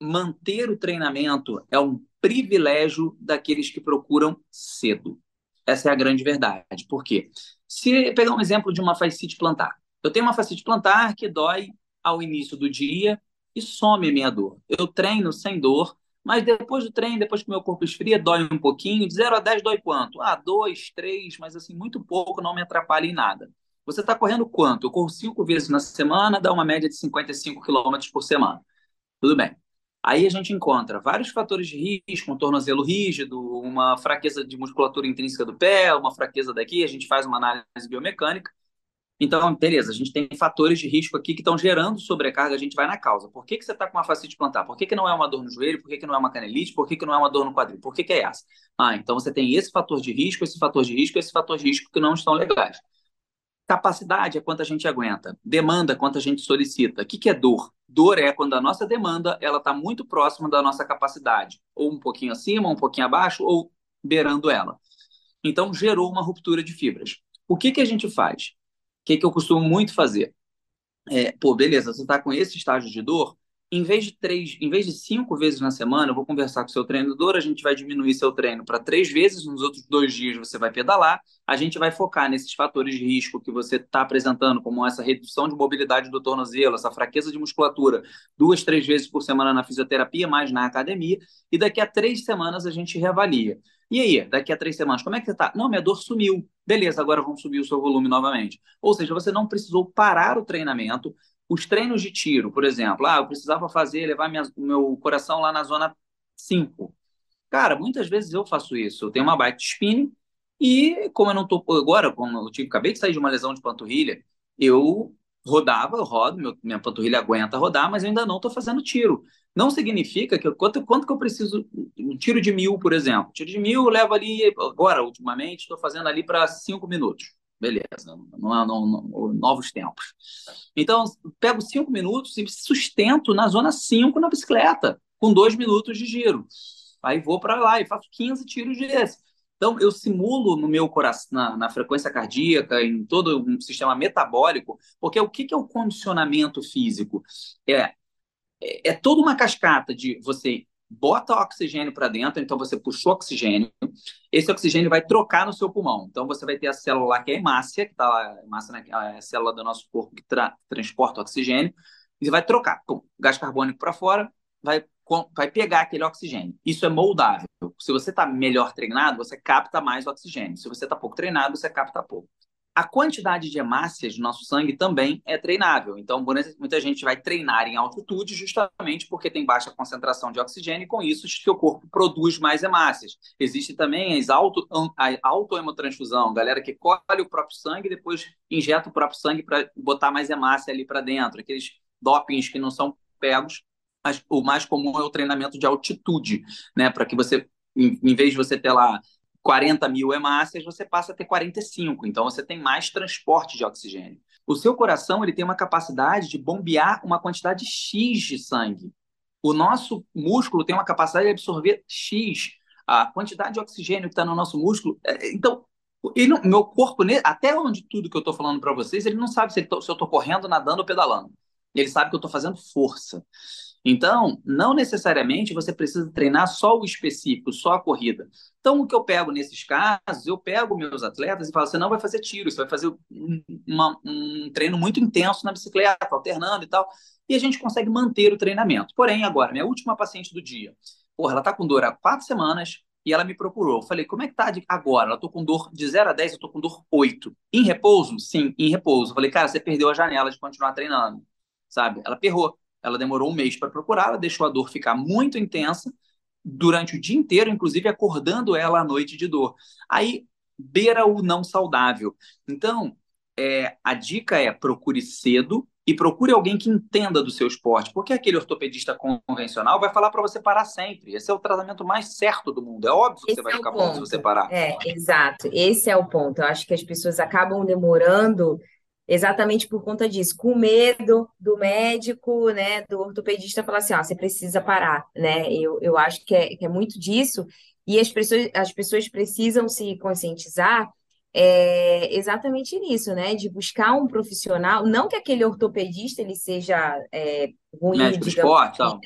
manter o treinamento é um privilégio daqueles que procuram cedo. Essa é a grande verdade. Por quê? Se pegar um exemplo de uma fascite plantar. Eu tenho uma fascite plantar que dói ao início do dia e some a minha dor. Eu treino sem dor, mas depois do treino, depois que meu corpo esfria, dói um pouquinho. De 0 a 10 dói quanto? Ah, 2, 3, mas assim, muito pouco, não me atrapalha em nada. Você está correndo quanto? Eu corro cinco vezes na semana, dá uma média de 55 quilômetros por semana. Tudo bem. Aí a gente encontra vários fatores de risco, um tornozelo rígido, uma fraqueza de musculatura intrínseca do pé, uma fraqueza daqui, a gente faz uma análise biomecânica então, beleza, a gente tem fatores de risco aqui que estão gerando sobrecarga, a gente vai na causa. Por que, que você está com uma fascite plantar? Por que, que não é uma dor no joelho? Por que, que não é uma canelite? Por que, que não é uma dor no quadril? Por que, que é essa? Ah, então você tem esse fator de risco, esse fator de risco, esse fator de risco que não estão legais. Capacidade é quanto a gente aguenta. Demanda é quanto a gente solicita. O que, que é dor? Dor é quando a nossa demanda ela está muito próxima da nossa capacidade, ou um pouquinho acima, um pouquinho abaixo, ou beirando ela. Então gerou uma ruptura de fibras. O que, que a gente faz? Que, que eu costumo muito fazer? É, pô, beleza, você está com esse estágio de dor, em vez de três, em vez de cinco vezes na semana, eu vou conversar com seu treinador, a gente vai diminuir seu treino para três vezes, nos outros dois dias você vai pedalar, a gente vai focar nesses fatores de risco que você está apresentando, como essa redução de mobilidade do tornozelo, essa fraqueza de musculatura, duas, três vezes por semana na fisioterapia, mais na academia, e daqui a três semanas a gente reavalia. E aí, daqui a três semanas, como é que você está? Não, minha dor sumiu. Beleza, agora vamos subir o seu volume novamente. Ou seja, você não precisou parar o treinamento. Os treinos de tiro, por exemplo, ah, eu precisava fazer, levar minha, meu coração lá na zona 5. Cara, muitas vezes eu faço isso. Eu tenho uma bike de spinning e, como eu não tô agora, como eu tive, acabei de sair de uma lesão de panturrilha, eu rodava, eu rodo, meu, minha panturrilha aguenta rodar, mas eu ainda não estou fazendo tiro. Não significa que quanto, quanto que eu preciso, um tiro de mil, por exemplo. Tiro de mil eu levo ali, agora, ultimamente, estou fazendo ali para cinco minutos. Beleza, não, não, não, novos tempos. Então, pego cinco minutos e sustento na zona 5 na bicicleta, com dois minutos de giro. Aí vou para lá e faço 15 tiros desse. Então, eu simulo no meu coração, na, na, frequência cardíaca, em todo um sistema metabólico, porque o que, que é o condicionamento físico? É, é, é toda uma cascata de você bota oxigênio para dentro, então você puxou oxigênio, esse oxigênio vai trocar no seu pulmão. Então você vai ter a célula lá que é hemácia, que está lá, hemácia, é a célula do nosso corpo que tra transporta oxigênio, e vai trocar. Pum, gás carbônico para fora, vai, vai pegar aquele oxigênio. Isso é moldável. Se você está melhor treinado, você capta mais oxigênio. Se você está pouco treinado, você capta pouco. A quantidade de hemácias do nosso sangue também é treinável. Então, muita gente vai treinar em altitude justamente porque tem baixa concentração de oxigênio e com isso o corpo produz mais hemácias. Existe também as auto, a autohemotransfusão, galera que colhe o próprio sangue e depois injeta o próprio sangue para botar mais hemácia ali para dentro. Aqueles dopings que não são pegos, mas o mais comum é o treinamento de altitude, né? Para que você, em vez de você ter lá 40 mil hemácias, você passa a ter 45. Então, você tem mais transporte de oxigênio. O seu coração ele tem uma capacidade de bombear uma quantidade X de sangue. O nosso músculo tem uma capacidade de absorver X. A quantidade de oxigênio que está no nosso músculo. É, então, não, meu corpo, até onde tudo que eu estou falando para vocês, ele não sabe se, tô, se eu estou correndo, nadando ou pedalando. Ele sabe que eu estou fazendo força. Então, não necessariamente você precisa treinar só o específico, só a corrida. Então, o que eu pego nesses casos, eu pego meus atletas e falo: você não vai fazer tiro, você vai fazer um, uma, um treino muito intenso na bicicleta, alternando e tal. E a gente consegue manter o treinamento. Porém, agora, minha última paciente do dia, porra, ela está com dor há quatro semanas, e ela me procurou. Eu falei, como é que tá agora? Ela tô com dor de 0 a 10, eu tô com dor 8. Em repouso? Sim, em repouso. Eu falei, cara, você perdeu a janela de continuar treinando, sabe? Ela perrou. Ela demorou um mês para procurar, ela deixou a dor ficar muito intensa durante o dia inteiro, inclusive acordando ela à noite de dor. Aí beira o não saudável. Então, é, a dica é procure cedo e procure alguém que entenda do seu esporte, porque aquele ortopedista convencional vai falar para você parar sempre. Esse é o tratamento mais certo do mundo. É óbvio que Esse você vai é ficar bom se você parar. É, exato. Esse é o ponto. Eu acho que as pessoas acabam demorando exatamente por conta disso, com medo do médico, né, do ortopedista falar assim, ó, você precisa parar, né? Eu, eu acho que é, que é muito disso. E as pessoas, as pessoas precisam se conscientizar é exatamente nisso, né? De buscar um profissional, não que aquele ortopedista ele seja é, ruim, Médico digamos, esporte, assim,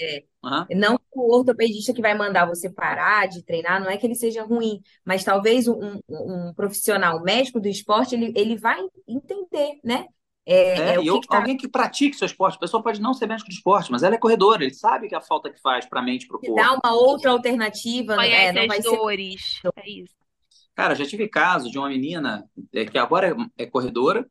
é, é, uhum. Não o ortopedista que vai mandar você parar de treinar, não é que ele seja ruim, mas talvez um, um, um profissional médico do esporte ele, ele vai entender, né? É, é, é que que tá... alguém que pratique seu esporte. A pessoa pode não ser médico de esporte, mas ela é corredora, ele sabe que a falta que faz para a mente, para o corpo. Dá uma outra alternativa, Conhece é, não vai dores. Ser... É isso. Cara, já tive caso de uma menina é, que agora é corredora,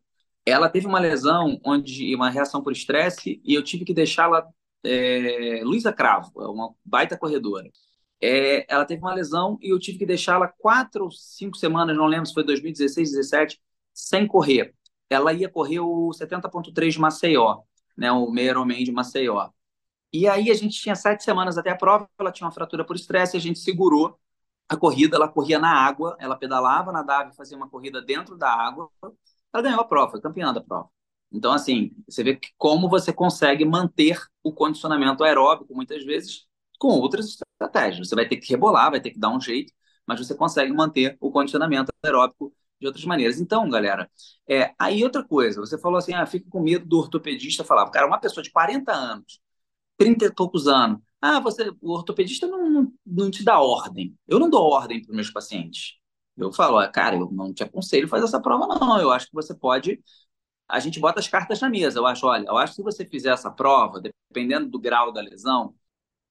ela teve uma lesão onde uma reação por estresse e eu tive que deixá-la é, Luísa Cravo, é uma baita corredora. É, ela teve uma lesão e eu tive que deixá-la quatro ou cinco semanas, não lembro se foi 2016, 2017, sem correr. Ela ia correr o 70.3 de Maceió, né, o meio de Maceió. E aí a gente tinha sete semanas até a prova, ela tinha uma fratura por estresse, a gente segurou a corrida, ela corria na água, ela pedalava, nadava e fazia uma corrida dentro da água. Ela ganhou a prova, campeã da prova. Então, assim, você vê como você consegue manter o condicionamento aeróbico, muitas vezes, com outras estratégias. Você vai ter que rebolar, vai ter que dar um jeito, mas você consegue manter o condicionamento aeróbico de outras maneiras. Então, galera, é, aí outra coisa, você falou assim, ah, fica com medo do ortopedista falar. Cara, uma pessoa de 40 anos, 30 e poucos anos, ah, você, o ortopedista não, não, não te dá ordem. Eu não dou ordem para os meus pacientes. Eu falo, ah, cara, eu não te aconselho fazer essa prova, não. Eu acho que você pode. A gente bota as cartas na mesa. Eu acho, olha, eu acho que se você fizer essa prova, dependendo do grau da lesão,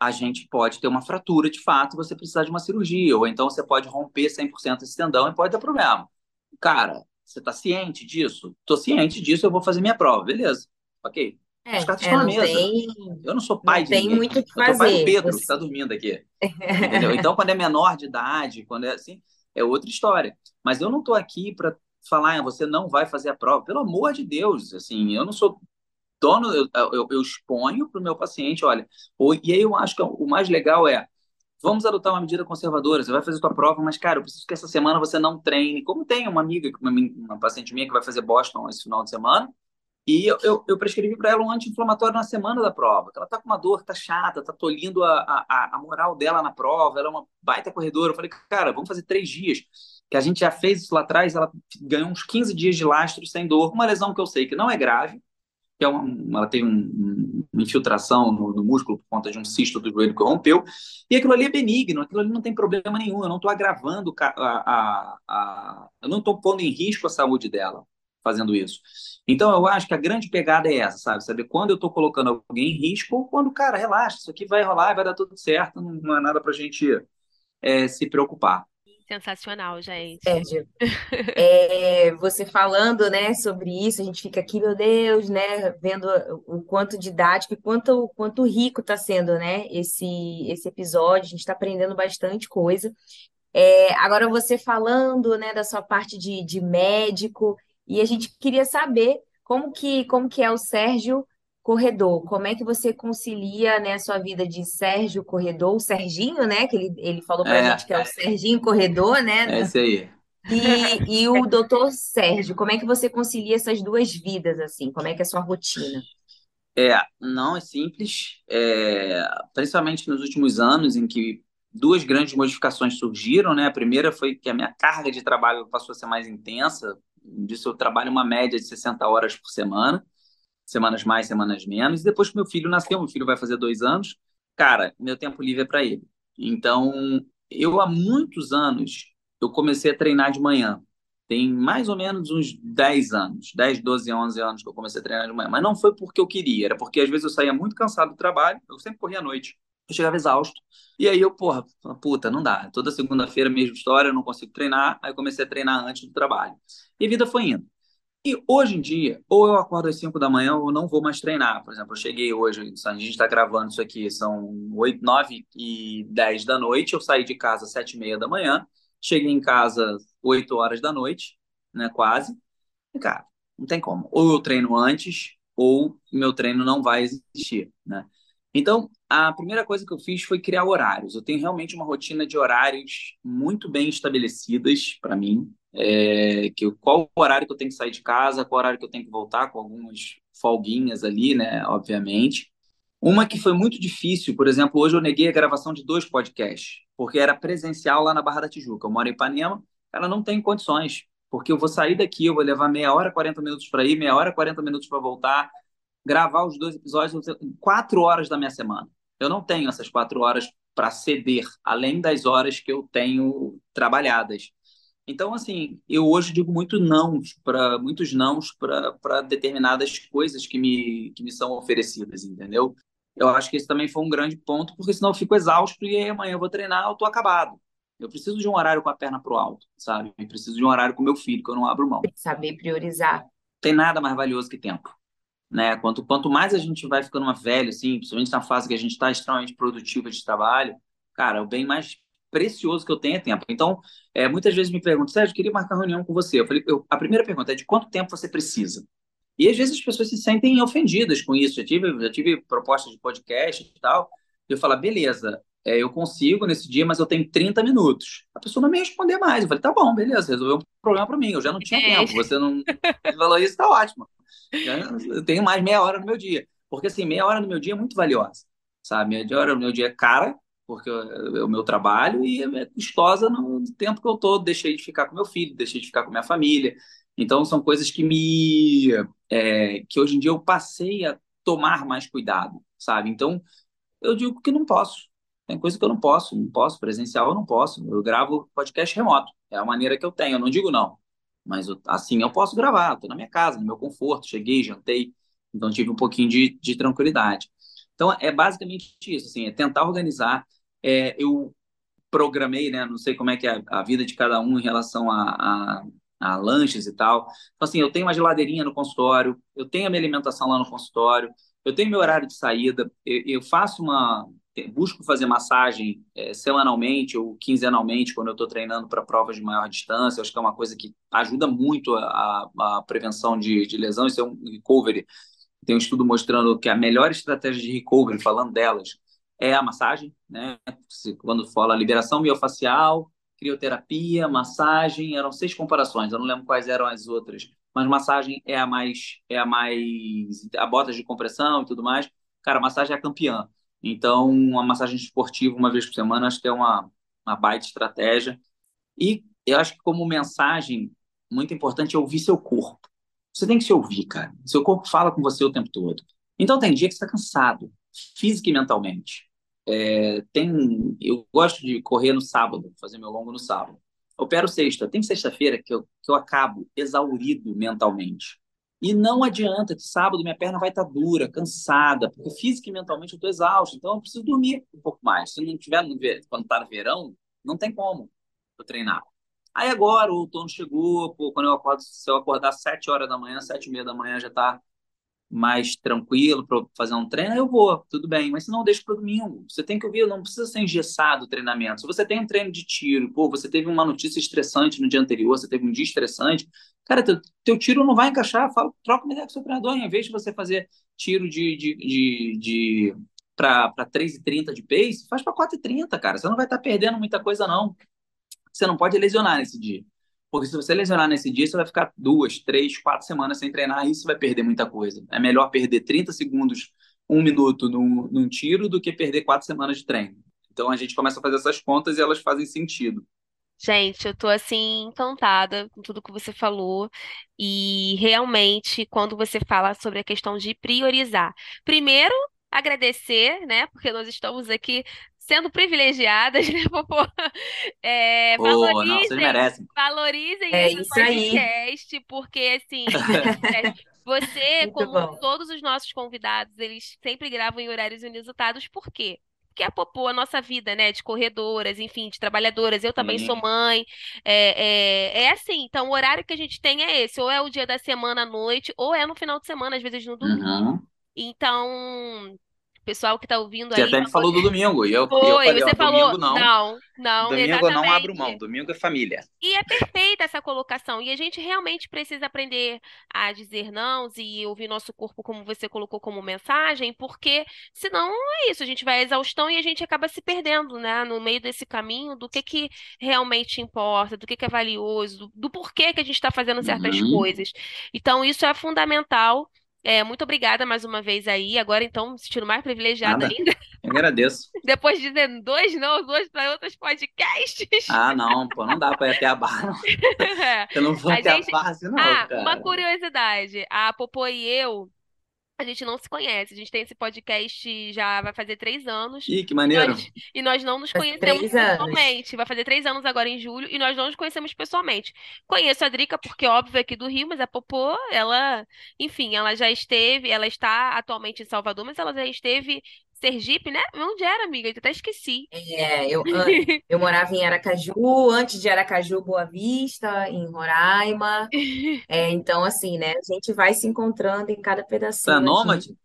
a gente pode ter uma fratura de fato, você precisar de uma cirurgia, ou então você pode romper 100% esse tendão e pode dar problema. Cara, você está ciente disso? Estou ciente disso, eu vou fazer minha prova. Beleza, ok. É, As cartas é, estão na mesa. Tem, eu não sou pai não de tem ninguém. muito o que fazer. Eu pai do Pedro, você... que está dormindo aqui. [laughs] Entendeu? Então, quando é menor de idade, quando é assim, é outra história. Mas eu não estou aqui para falar, ah, você não vai fazer a prova. Pelo amor de Deus, assim, eu não sou dono, eu, eu, eu exponho para o meu paciente, olha, e aí eu acho que o mais legal é, vamos adotar uma medida conservadora, você vai fazer sua prova, mas, cara, eu preciso que essa semana você não treine. Como tem uma amiga, uma, uma paciente minha que vai fazer Boston esse final de semana, e eu, eu, eu prescrevi para ela um anti-inflamatório na semana da prova, ela tá com uma dor, tá chata, tá tolhindo a, a, a moral dela na prova, ela é uma baita corredora. Eu falei, cara, vamos fazer três dias, que a gente já fez isso lá atrás, ela ganhou uns 15 dias de lastro sem dor, uma lesão que eu sei que não é grave, que é uma, ela tem um, uma infiltração no, no, músculo por conta de um cisto do joelho que rompeu, e aquilo ali é benigno, aquilo ali não tem problema nenhum, eu não estou agravando, a, a, a, eu não estou pondo em risco a saúde dela fazendo isso. Então, eu acho que a grande pegada é essa, sabe? Saber quando eu estou colocando alguém em risco ou quando, cara, relaxa, isso aqui vai rolar, vai dar tudo certo, não é nada para a gente é, se preocupar. Sensacional, gente. Sérgio, [laughs] é, você falando, né, sobre isso, a gente fica aqui, meu Deus, né, vendo o quanto didático e quanto, quanto rico está sendo, né, esse, esse episódio, a gente está aprendendo bastante coisa. É, agora você falando, né, da sua parte de, de médico, e a gente queria saber como que, como que é o Sérgio Corredor, como é que você concilia, né, a sua vida de Sérgio Corredor, o Serginho, né, que ele, ele falou para a É, gente que é o Serginho Corredor, né, é esse aí. e, e o doutor Sérgio, como é que você concilia essas duas vidas, assim, como é que é a sua rotina? É, não é simples, é, principalmente nos últimos anos em que duas grandes modificações surgiram, né? A primeira foi que a minha carga de trabalho passou a ser mais intensa. Disso eu trabalho uma média de 60 horas por semana, semanas mais, semanas menos. E depois que meu filho nasceu, meu filho vai fazer dois anos, cara, meu tempo livre é para ele. Então, eu há muitos anos eu comecei a treinar de manhã. Tem mais ou menos uns 10 anos, 10, 12, 11 anos que eu comecei a treinar de manhã. Mas não foi porque eu queria, era porque às vezes eu saía muito cansado do trabalho, eu sempre corria à noite. Eu chegava exausto. E aí eu, porra, puta, não dá. Toda segunda-feira, mesma história, eu não consigo treinar. Aí comecei a treinar antes do trabalho. E a vida foi indo. E hoje em dia, ou eu acordo às 5 da manhã ou não vou mais treinar. Por exemplo, eu cheguei hoje, a gente está gravando isso aqui, são 8, 9 e 10 da noite. Eu saí de casa às 7 e meia da manhã. Cheguei em casa 8 horas da noite, né, quase. E, cara, não tem como. Ou eu treino antes, ou meu treino não vai existir, né? Então, a primeira coisa que eu fiz foi criar horários. Eu tenho realmente uma rotina de horários muito bem estabelecidas para mim. É, que qual o horário que eu tenho que sair de casa, qual o horário que eu tenho que voltar, com algumas folguinhas ali, né? Obviamente. Uma que foi muito difícil, por exemplo, hoje eu neguei a gravação de dois podcasts, porque era presencial lá na Barra da Tijuca. Eu moro em Ipanema, ela não tem condições, porque eu vou sair daqui, eu vou levar meia hora, 40 minutos para ir, meia hora, 40 minutos para voltar, gravar os dois episódios em quatro horas da minha semana. Eu não tenho essas quatro horas para ceder, além das horas que eu tenho trabalhadas. Então, assim, eu hoje digo muito não para muitos nãos para determinadas coisas que me, que me são oferecidas, entendeu? Eu acho que esse também foi um grande ponto, porque senão eu fico exausto e aí amanhã eu vou treinar, eu tô acabado. Eu preciso de um horário com a perna pro alto, sabe? Eu preciso de um horário com meu filho, que eu não abro mão. Saber priorizar. Tem nada mais valioso que tempo né? Quanto, quanto mais a gente vai ficando mais velho, assim, principalmente na fase que a gente está extremamente produtiva de trabalho, cara, o bem mais precioso que eu tenho é tempo. Então, é, muitas vezes me perguntam, Sérgio, eu queria marcar reunião com você. Eu falei, eu, a primeira pergunta é de quanto tempo você precisa? E às vezes as pessoas se sentem ofendidas com isso. Já tive, já tive propostas de podcast e tal. E eu falo, beleza, é, eu consigo nesse dia, mas eu tenho 30 minutos. A pessoa não me responder mais. Eu falei, tá bom, beleza, resolveu um problema para mim. Eu já não tinha é. tempo. Você não falou isso, tá ótimo. Eu tenho mais meia hora no meu dia. Porque, assim, meia hora no meu dia é muito valiosa, sabe? Meia hora no meu dia é cara, porque é o meu trabalho, e é custosa no tempo que eu tô. Deixei de ficar com meu filho, deixei de ficar com minha família. Então, são coisas que me... É, que hoje em dia eu passei a tomar mais cuidado, sabe? Então, eu digo que não posso. Tem coisa que eu não posso, não posso, presencial eu não posso. Eu gravo podcast remoto, é a maneira que eu tenho, eu não digo não. Mas assim eu posso gravar, estou na minha casa, no meu conforto, cheguei, jantei, então tive um pouquinho de, de tranquilidade. Então é basicamente isso, assim, é tentar organizar. É, eu programei, né? Não sei como é que é a, a vida de cada um em relação a, a, a, lanches e tal. Então, assim, eu tenho uma geladeirinha no consultório, eu tenho a minha alimentação lá no consultório, eu tenho meu horário de saída, eu, eu faço uma, busco fazer massagem é, semanalmente ou quinzenalmente quando eu estou treinando para provas de maior distância. Acho que é uma coisa que ajuda muito a, a prevenção de, de lesão. Isso é um recovery. Tem um estudo mostrando que a melhor estratégia de recovery, falando delas, é a massagem, né? Quando fala liberação miofacial, crioterapia, massagem, eram seis comparações. Eu não lembro quais eram as outras, mas massagem é a mais, é a mais, a botas de compressão e tudo mais. Cara, massagem é a campeã. Então, uma massagem esportiva uma vez por semana, acho que é uma, uma baita estratégia. E eu acho que como mensagem, muito importante é ouvir seu corpo. Você tem que se ouvir, cara. Seu corpo fala com você o tempo todo. Então, tem dia que você está cansado, física e mentalmente. É, tem, eu gosto de correr no sábado, fazer meu longo no sábado. Opero sexta. Tem sexta-feira que eu, que eu acabo exaurido mentalmente. E não adianta que sábado minha perna vai estar tá dura, cansada, porque física e mentalmente eu estou exausto, então eu preciso dormir um pouco mais. Se não tiver no ver... quando está no verão, não tem como eu treinar. Aí agora o outono chegou, pô, quando eu acordo, se eu acordar 7 horas da manhã, sete e meia da manhã já está mais tranquilo para fazer um treino, eu vou, tudo bem. Mas se não, deixa para domingo. Você tem que ouvir, não precisa ser engessado o treinamento. Se você tem um treino de tiro, pô, você teve uma notícia estressante no dia anterior, você teve um dia estressante, cara, teu, teu tiro não vai encaixar, fala, troca uma ideia com o seu treinador, em vez de você fazer tiro de, de, de, de para 3,30 de pace, faz para 4,30, cara. Você não vai estar tá perdendo muita coisa, não. Você não pode lesionar nesse dia. Porque se você lesionar nesse dia, você vai ficar duas, três, quatro semanas sem treinar e isso vai perder muita coisa. É melhor perder 30 segundos, um minuto num, num tiro do que perder quatro semanas de treino. Então a gente começa a fazer essas contas e elas fazem sentido. Gente, eu tô assim encantada com tudo que você falou e realmente quando você fala sobre a questão de priorizar. Primeiro, agradecer, né? Porque nós estamos aqui sendo privilegiadas, [laughs] né, Popô? É, Oh, não, vocês valorizem, merecem. valorizem É esse isso aí. podcast, porque assim, [laughs] é, você, Muito como bom. todos os nossos convidados, eles sempre gravam em horários inusitados, por quê? Porque a Popô, a nossa vida, né, de corredoras, enfim, de trabalhadoras, eu também sou mãe, é, é, é assim, então o horário que a gente tem é esse, ou é o dia da semana à noite, ou é no final de semana, às vezes no domingo. Uhum. Então, pessoal que tá ouvindo Você aí, até me falou do domingo, e eu, e eu foi, falei, você ó, falou, domingo não. não, não, Domingo eu não abro exatamente. mão, domingo é família. E é perfeita essa colocação. E a gente realmente precisa aprender a dizer não e ouvir nosso corpo, como você colocou como mensagem, porque senão é isso, a gente vai à exaustão e a gente acaba se perdendo, né, no meio desse caminho do que que realmente importa, do que que é valioso, do, do porquê que a gente está fazendo certas Uhum. coisas. Então, isso é fundamental. É, muito obrigada mais uma vez aí. Agora, então, me sentindo mais privilegiada Nada, ainda, eu agradeço. [laughs] depois de dizer dois não, dois para outros podcasts. Ah, não, pô, não dá pra ir até a barra, não. [laughs] Eu não vou A até a gente, barra assim, não, Ah, uma cara. curiosidade. A Popô e eu, a gente não se conhece. A gente tem esse podcast já vai fazer três anos. Ih, que E maneiro. nós, e nós não nos conhecemos pessoalmente. Vai fazer três anos agora em julho e nós não nos conhecemos pessoalmente. Conheço a Drica porque, óbvio, é aqui do Rio, mas a Popô, ela, enfim, ela já esteve, ela está atualmente em Salvador, mas ela já esteve Sergipe, né? Onde era, amiga? Eu até esqueci. É, eu, eu morava em Aracaju, antes de Aracaju, Boa Vista, em Roraima. É, então, assim, né? A gente vai se encontrando em cada Você é pedacinho aqui. nômade?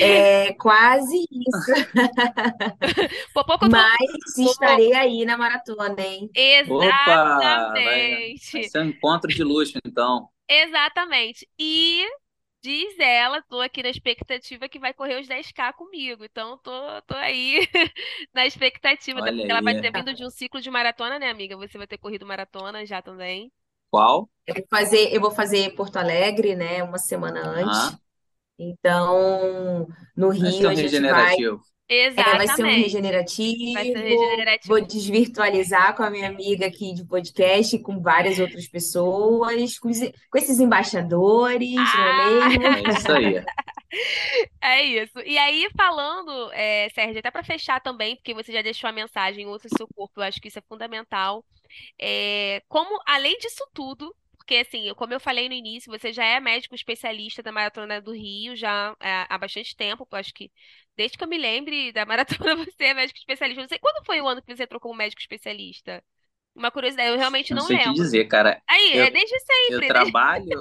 É quase isso, [laughs] Popô contou mas [laughs] Popô. estarei aí na maratona, hein? Opa, vai, vai Exatamente. ser um encontro de luxo, então. Exatamente. E diz ela, tô aqui na expectativa que vai correr os 10K comigo. Então, tô, tô aí [laughs] na expectativa, Olha porque ela vai aí. ter vindo de um ciclo de maratona, né, amiga? Você vai ter corrido maratona já também. Qual? Eu vou fazer, eu vou fazer Porto Alegre, né? Uma semana antes. Aham. Então, no Vai Rio um a gente vai. Regenerativo. É, vai ser um Exatamente. Vai ser regenerativo, regenerativo. vou desvirtualizar com a minha amiga aqui de podcast, e com várias outras pessoas, com, os- com esses embaixadores, não é Ah! mesmo? É isso aí. [laughs] É isso. E aí, falando, é, Sérgio, até para fechar também, porque você já deixou a mensagem, ouça o seu corpo, eu acho que isso é fundamental. É, como, além disso tudo, porque assim, como eu falei no início, você já é médico especialista da Maratona do Rio já é, há bastante tempo, eu acho que desde que eu me lembre da maratona [laughs] você é médico especialista. Eu Não sei quando foi o ano que você entrou como médico especialista. Uma curiosidade, eu realmente Não não sei te lembro. dizer, cara. Aí, Eu, é desde eu sempre, desde... trabalho.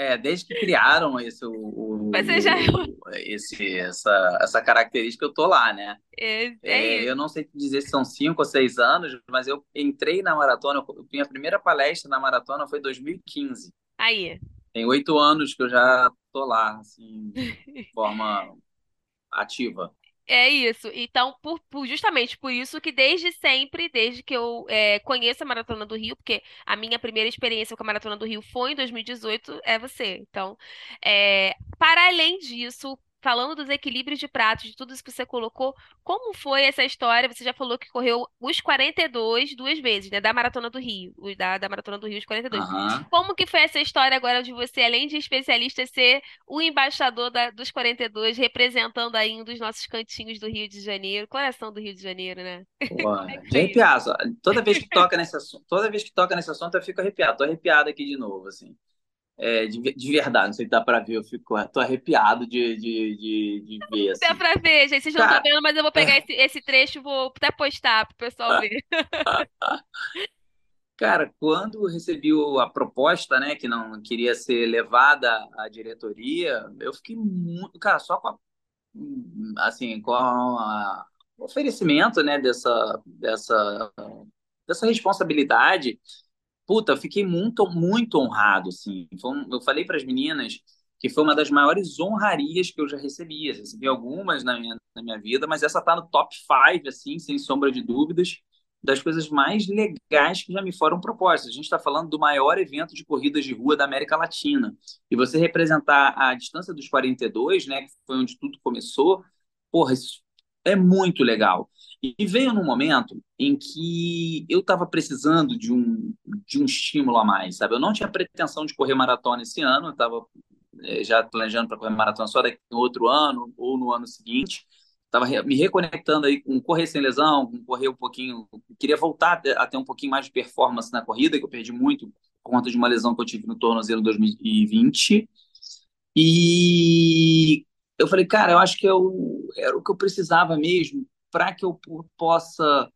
É, desde que criaram esse, o, já é esse, essa, essa característica, eu tô lá, né? é, é É, eu não sei te dizer se são cinco ou seis anos, mas eu entrei na maratona, eu- minha primeira palestra na maratona foi em 2015. Aí. Tem oito anos que eu já tô lá, assim, de forma [laughs] ativa. É isso. Então, por, por- justamente por isso que desde sempre, desde que eu é, conheço a Maratona do Rio, porque a minha primeira experiência com a Maratona do Rio foi em 2018, é você. Então, é, para além disso, falando dos equilíbrios de pratos, de tudo isso que você colocou, como foi essa história? Você já falou que correu os 42 duas vezes, né? Da Maratona do Rio, da, da Maratona do Rio, os 42. Aham. Como que foi essa história agora de você, além de especialista, ser o embaixador da- dos 42, representando aí um dos nossos cantinhos do Rio de Janeiro, coração do Rio de Janeiro, né? Pô, [laughs] é. Toda vez que toca nesse assunto, toda vez que toca nesse assunto, eu fico arrepiado. Tô arrepiado aqui de novo, assim. É, de, de verdade, não sei se dá pra ver, eu fico, tô arrepiado de, de, de, de ver, Dá assim. pra ver, gente. Vocês não estão Cara, vendo, mas eu vou pegar [laughs] esse, esse trecho e vou até postar pro pessoal ver. [laughs] cara, quando eu recebi a proposta, né, que não queria ser levada à diretoria, eu fiquei muito, cara, só com a, assim, com a- o oferecimento, né, dessa, dessa, dessa responsabilidade, Puta, eu fiquei muito, muito honrado, assim. Eu falei para as meninas que foi uma das maiores honrarias que eu já recebi. Eu Recebi algumas na minha, na minha vida, mas essa tá no top 5, assim, sem sombra de dúvidas, das coisas mais legais que já me foram propostas. A gente está falando do maior evento de corridas de rua da América Latina. E você representar a distância dos 42, né, que foi onde tudo começou, porra, isso é muito legal. E veio num momento em que eu estava precisando de um, de um estímulo a mais, sabe? Eu não tinha pretensão de correr maratona esse ano, eu estava é, já planejando para correr maratona só daqui no outro ano ou no ano seguinte. Estava me reconectando aí com correr sem lesão, com correr um pouquinho. Queria voltar a ter um pouquinho mais de performance na corrida, que eu perdi muito por conta de uma lesão que eu tive no tornozelo em 2020. E eu falei, cara, eu acho que eu, era o que eu precisava mesmo para que eu possa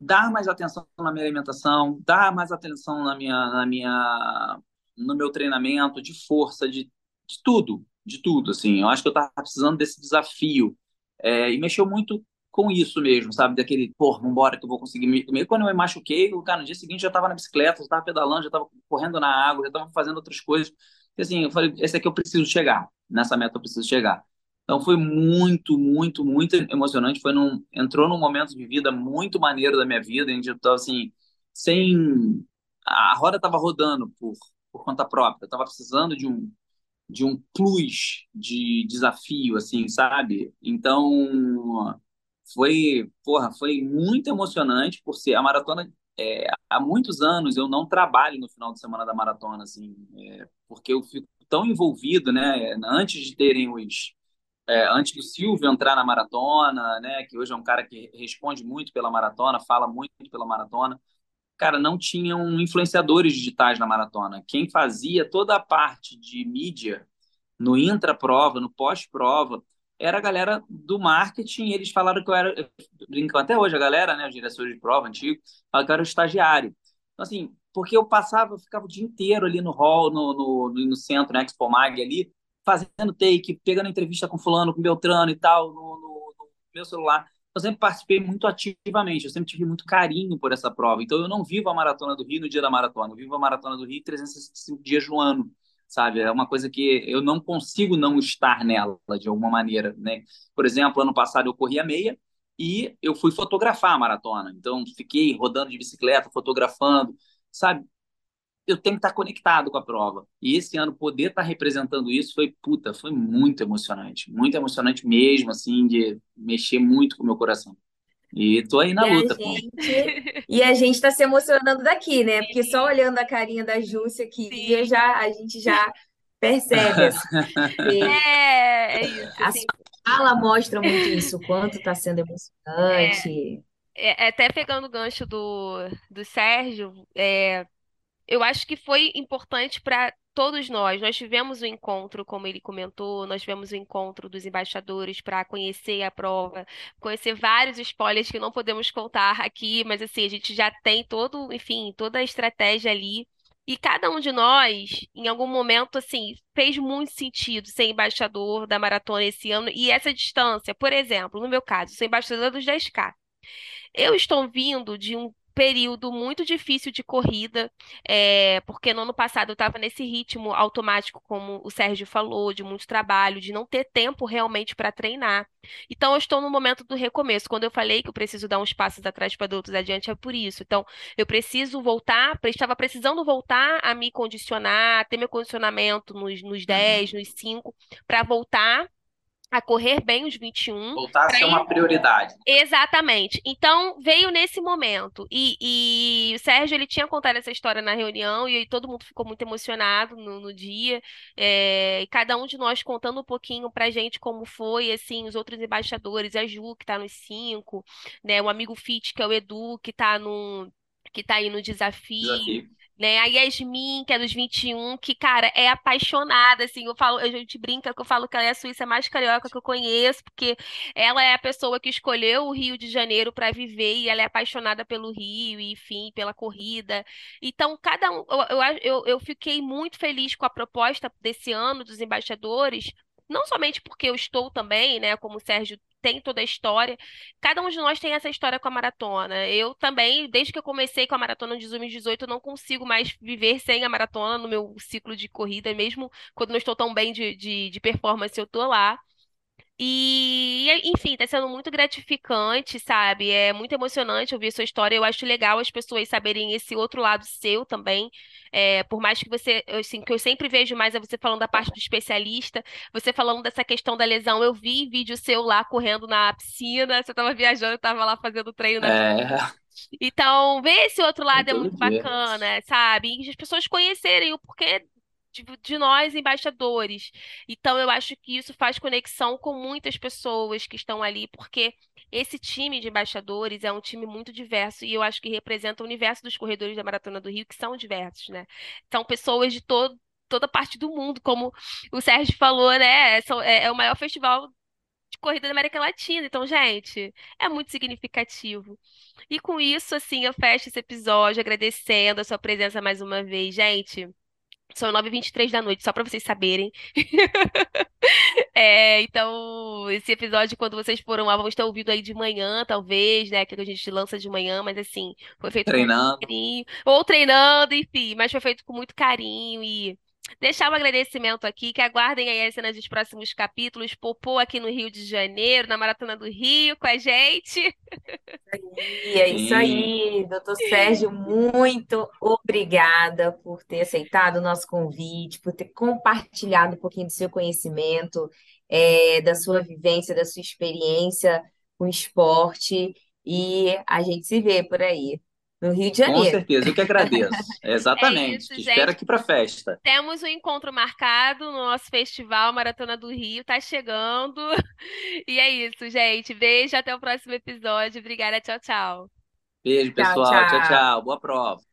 dar mais atenção na minha alimentação, dar mais atenção na minha, na minha, no meu treinamento de força, de, de tudo, de tudo, assim. Eu acho que eu estava precisando desse desafio é, e mexeu muito com isso mesmo, sabe? Daquele, pô, vambora que eu vou conseguir. Me... Quando eu me machuquei, cara, no dia seguinte já estava na bicicleta, já estava pedalando, já estava correndo na água, já estava fazendo outras coisas. E, assim, eu falei, esse aqui eu preciso chegar, nessa meta eu preciso chegar. Então foi muito, muito, muito emocionante. Foi num, entrou num momento de vida muito maneiro da minha vida, onde eu estava assim, sem. A roda estava rodando por, por conta própria. Eu estava precisando de um, de um plus de desafio, assim, sabe? Então foi, porra, foi muito emocionante por ser a maratona. É, há muitos anos eu não trabalho no final de semana da maratona, assim, é, porque eu fico tão envolvido, né? Antes de terem os é, antes do Silvio entrar na maratona, né, que hoje é um cara que responde muito pela maratona, fala muito pela maratona, cara, não tinham influenciadores digitais na maratona. Quem fazia toda a parte de mídia no intra-prova, no pós-prova, era a galera do marketing. Eles falaram que eu era, brincam até hoje a galera, né, os diretores de prova antigo, falaram que eu era o estagiário. Então, assim, porque eu passava, eu ficava o dia inteiro ali no hall, no, no, no centro, né, Expo Mag ali, fazendo take, pegando entrevista com fulano, com Beltrano e tal, no, no, no meu celular. Eu sempre participei muito ativamente, eu sempre tive muito carinho por essa prova. Então eu não vivo a Maratona do Rio no dia da maratona, eu vivo a Maratona do Rio 365 dias no ano, sabe? É uma coisa que eu não consigo não estar nela de alguma maneira, né? Por exemplo, ano passado eu corri a meia e eu fui fotografar a maratona. Então fiquei rodando de bicicleta, fotografando, sabe? Eu tenho que estar conectado com a prova. E esse ano poder estar representando isso foi puta, foi muito emocionante, muito emocionante mesmo, assim, de mexer muito com o meu coração. E tô aí na E a luta, pô. gente, e a gente está se emocionando daqui, né? Porque só olhando a carinha da Júcia aqui, eu Sim. já, a gente já percebe, assim, [laughs] É, é isso, a assim, sua fala mostra muito isso, o quanto está sendo é, emocionante. é, até pegando o gancho do, do Sérgio, é, Eu acho que foi importante para todos nós. Nós tivemos o encontro, como ele comentou, nós tivemos o encontro dos embaixadores para conhecer a prova, conhecer vários spoilers que não podemos contar aqui, mas assim, a gente já tem todo, enfim, toda a estratégia ali. E cada um de nós, em algum momento, assim, fez muito sentido ser embaixador da maratona esse ano. E essa distância, por exemplo, no meu caso, sou embaixadora dos 10K. Eu estou vindo de um período muito difícil de corrida, é, porque no ano passado eu estava nesse ritmo automático, como o Sérgio falou, de muito trabalho, de não ter tempo realmente para treinar. Então eu estou no momento do recomeço. Quando eu falei que eu preciso dar uns passos atrás para outros adiante, é por isso. Então eu preciso voltar, estava precisando voltar a me condicionar, ter meu condicionamento nos, nos 10, nos 5, para voltar a correr bem os 21, Voltar a ser ir uma prioridade. Exatamente. Então veio nesse momento e, e o Sérgio ele tinha contado essa história na reunião e todo mundo ficou muito emocionado no, no dia. É, e cada um de nós contando um pouquinho pra gente como foi, assim, os outros embaixadores, a Ju que tá nos cinco, né, o amigo Fit que é o Edu que tá no que tá aí no desafio Desafio. Né? A Yasmin, que é dos 21, que, cara, é apaixonada, assim, eu falo, a gente brinca que eu falo que ela é a Suíça mais carioca que eu conheço, porque ela é a pessoa que escolheu o Rio de Janeiro para viver e ela é apaixonada pelo Rio, enfim, pela corrida. Então, cada um, eu, eu, eu eu fiquei muito feliz com a proposta desse ano dos embaixadores. Não somente porque eu estou também, né, como o Sérgio tem toda a história, Cada um de nós tem essa história com a maratona. Eu também, desde que eu comecei com a maratona de 2018, eu não consigo mais viver sem a maratona no meu ciclo de corrida, mesmo quando não estou tão bem de, de, de performance, eu tô lá. E, enfim, tá sendo muito gratificante, sabe? É muito emocionante ouvir a sua história. Eu acho legal as pessoas saberem esse outro lado seu também. É, por mais que você, assim, que eu sempre vejo mais é você falando da parte do especialista, você falando dessa questão da lesão. Eu vi vídeo seu lá correndo na piscina, você tava viajando, eu tava lá fazendo treino na É, então, ver esse outro lado é muito dia. bacana, sabe? E as pessoas conhecerem o porquê de, de nós, embaixadores. Então, eu acho que isso faz conexão com muitas pessoas que estão ali, porque esse time de embaixadores é um time muito diverso e eu acho que representa o universo dos corredores da Maratona do Rio, que são diversos, né? São pessoas de todo. Toda parte do mundo, como o Sérgio falou, né? É, é o maior festival de corrida da América Latina. Então, gente, é muito significativo. E com isso, assim, eu fecho esse episódio agradecendo a sua presença mais uma vez, gente. São nove e vinte e três da noite, só pra vocês saberem. [laughs] É, então, esse episódio, quando vocês foram lá, vão estar ouvindo aí de manhã, talvez, né? Que a gente lança de manhã, mas assim, foi feito com muito Treinando. carinho. Ou treinando, enfim, mas foi feito com muito carinho e deixar um agradecimento aqui, que aguardem aí as cenas dos próximos capítulos. Popô aqui no Rio de Janeiro, na Maratona do Rio, com a gente. É isso aí, doutor Sérgio, muito obrigada por ter aceitado o nosso convite, por ter compartilhado um pouquinho do seu conhecimento, é, da sua vivência, da sua experiência com esporte, e a gente se vê por aí, no Rio de Com Janeiro. certeza, eu que agradeço. [laughs] É Exatamente. isso, Te espero gente. aqui para festa. Temos um encontro marcado no nosso festival Maratona do Rio, tá chegando. [laughs] E é isso, gente. Beijo, até o próximo episódio. Obrigada, tchau, tchau. Beijo, Tchau, pessoal. Tchau, tchau. tchau. Boa prova.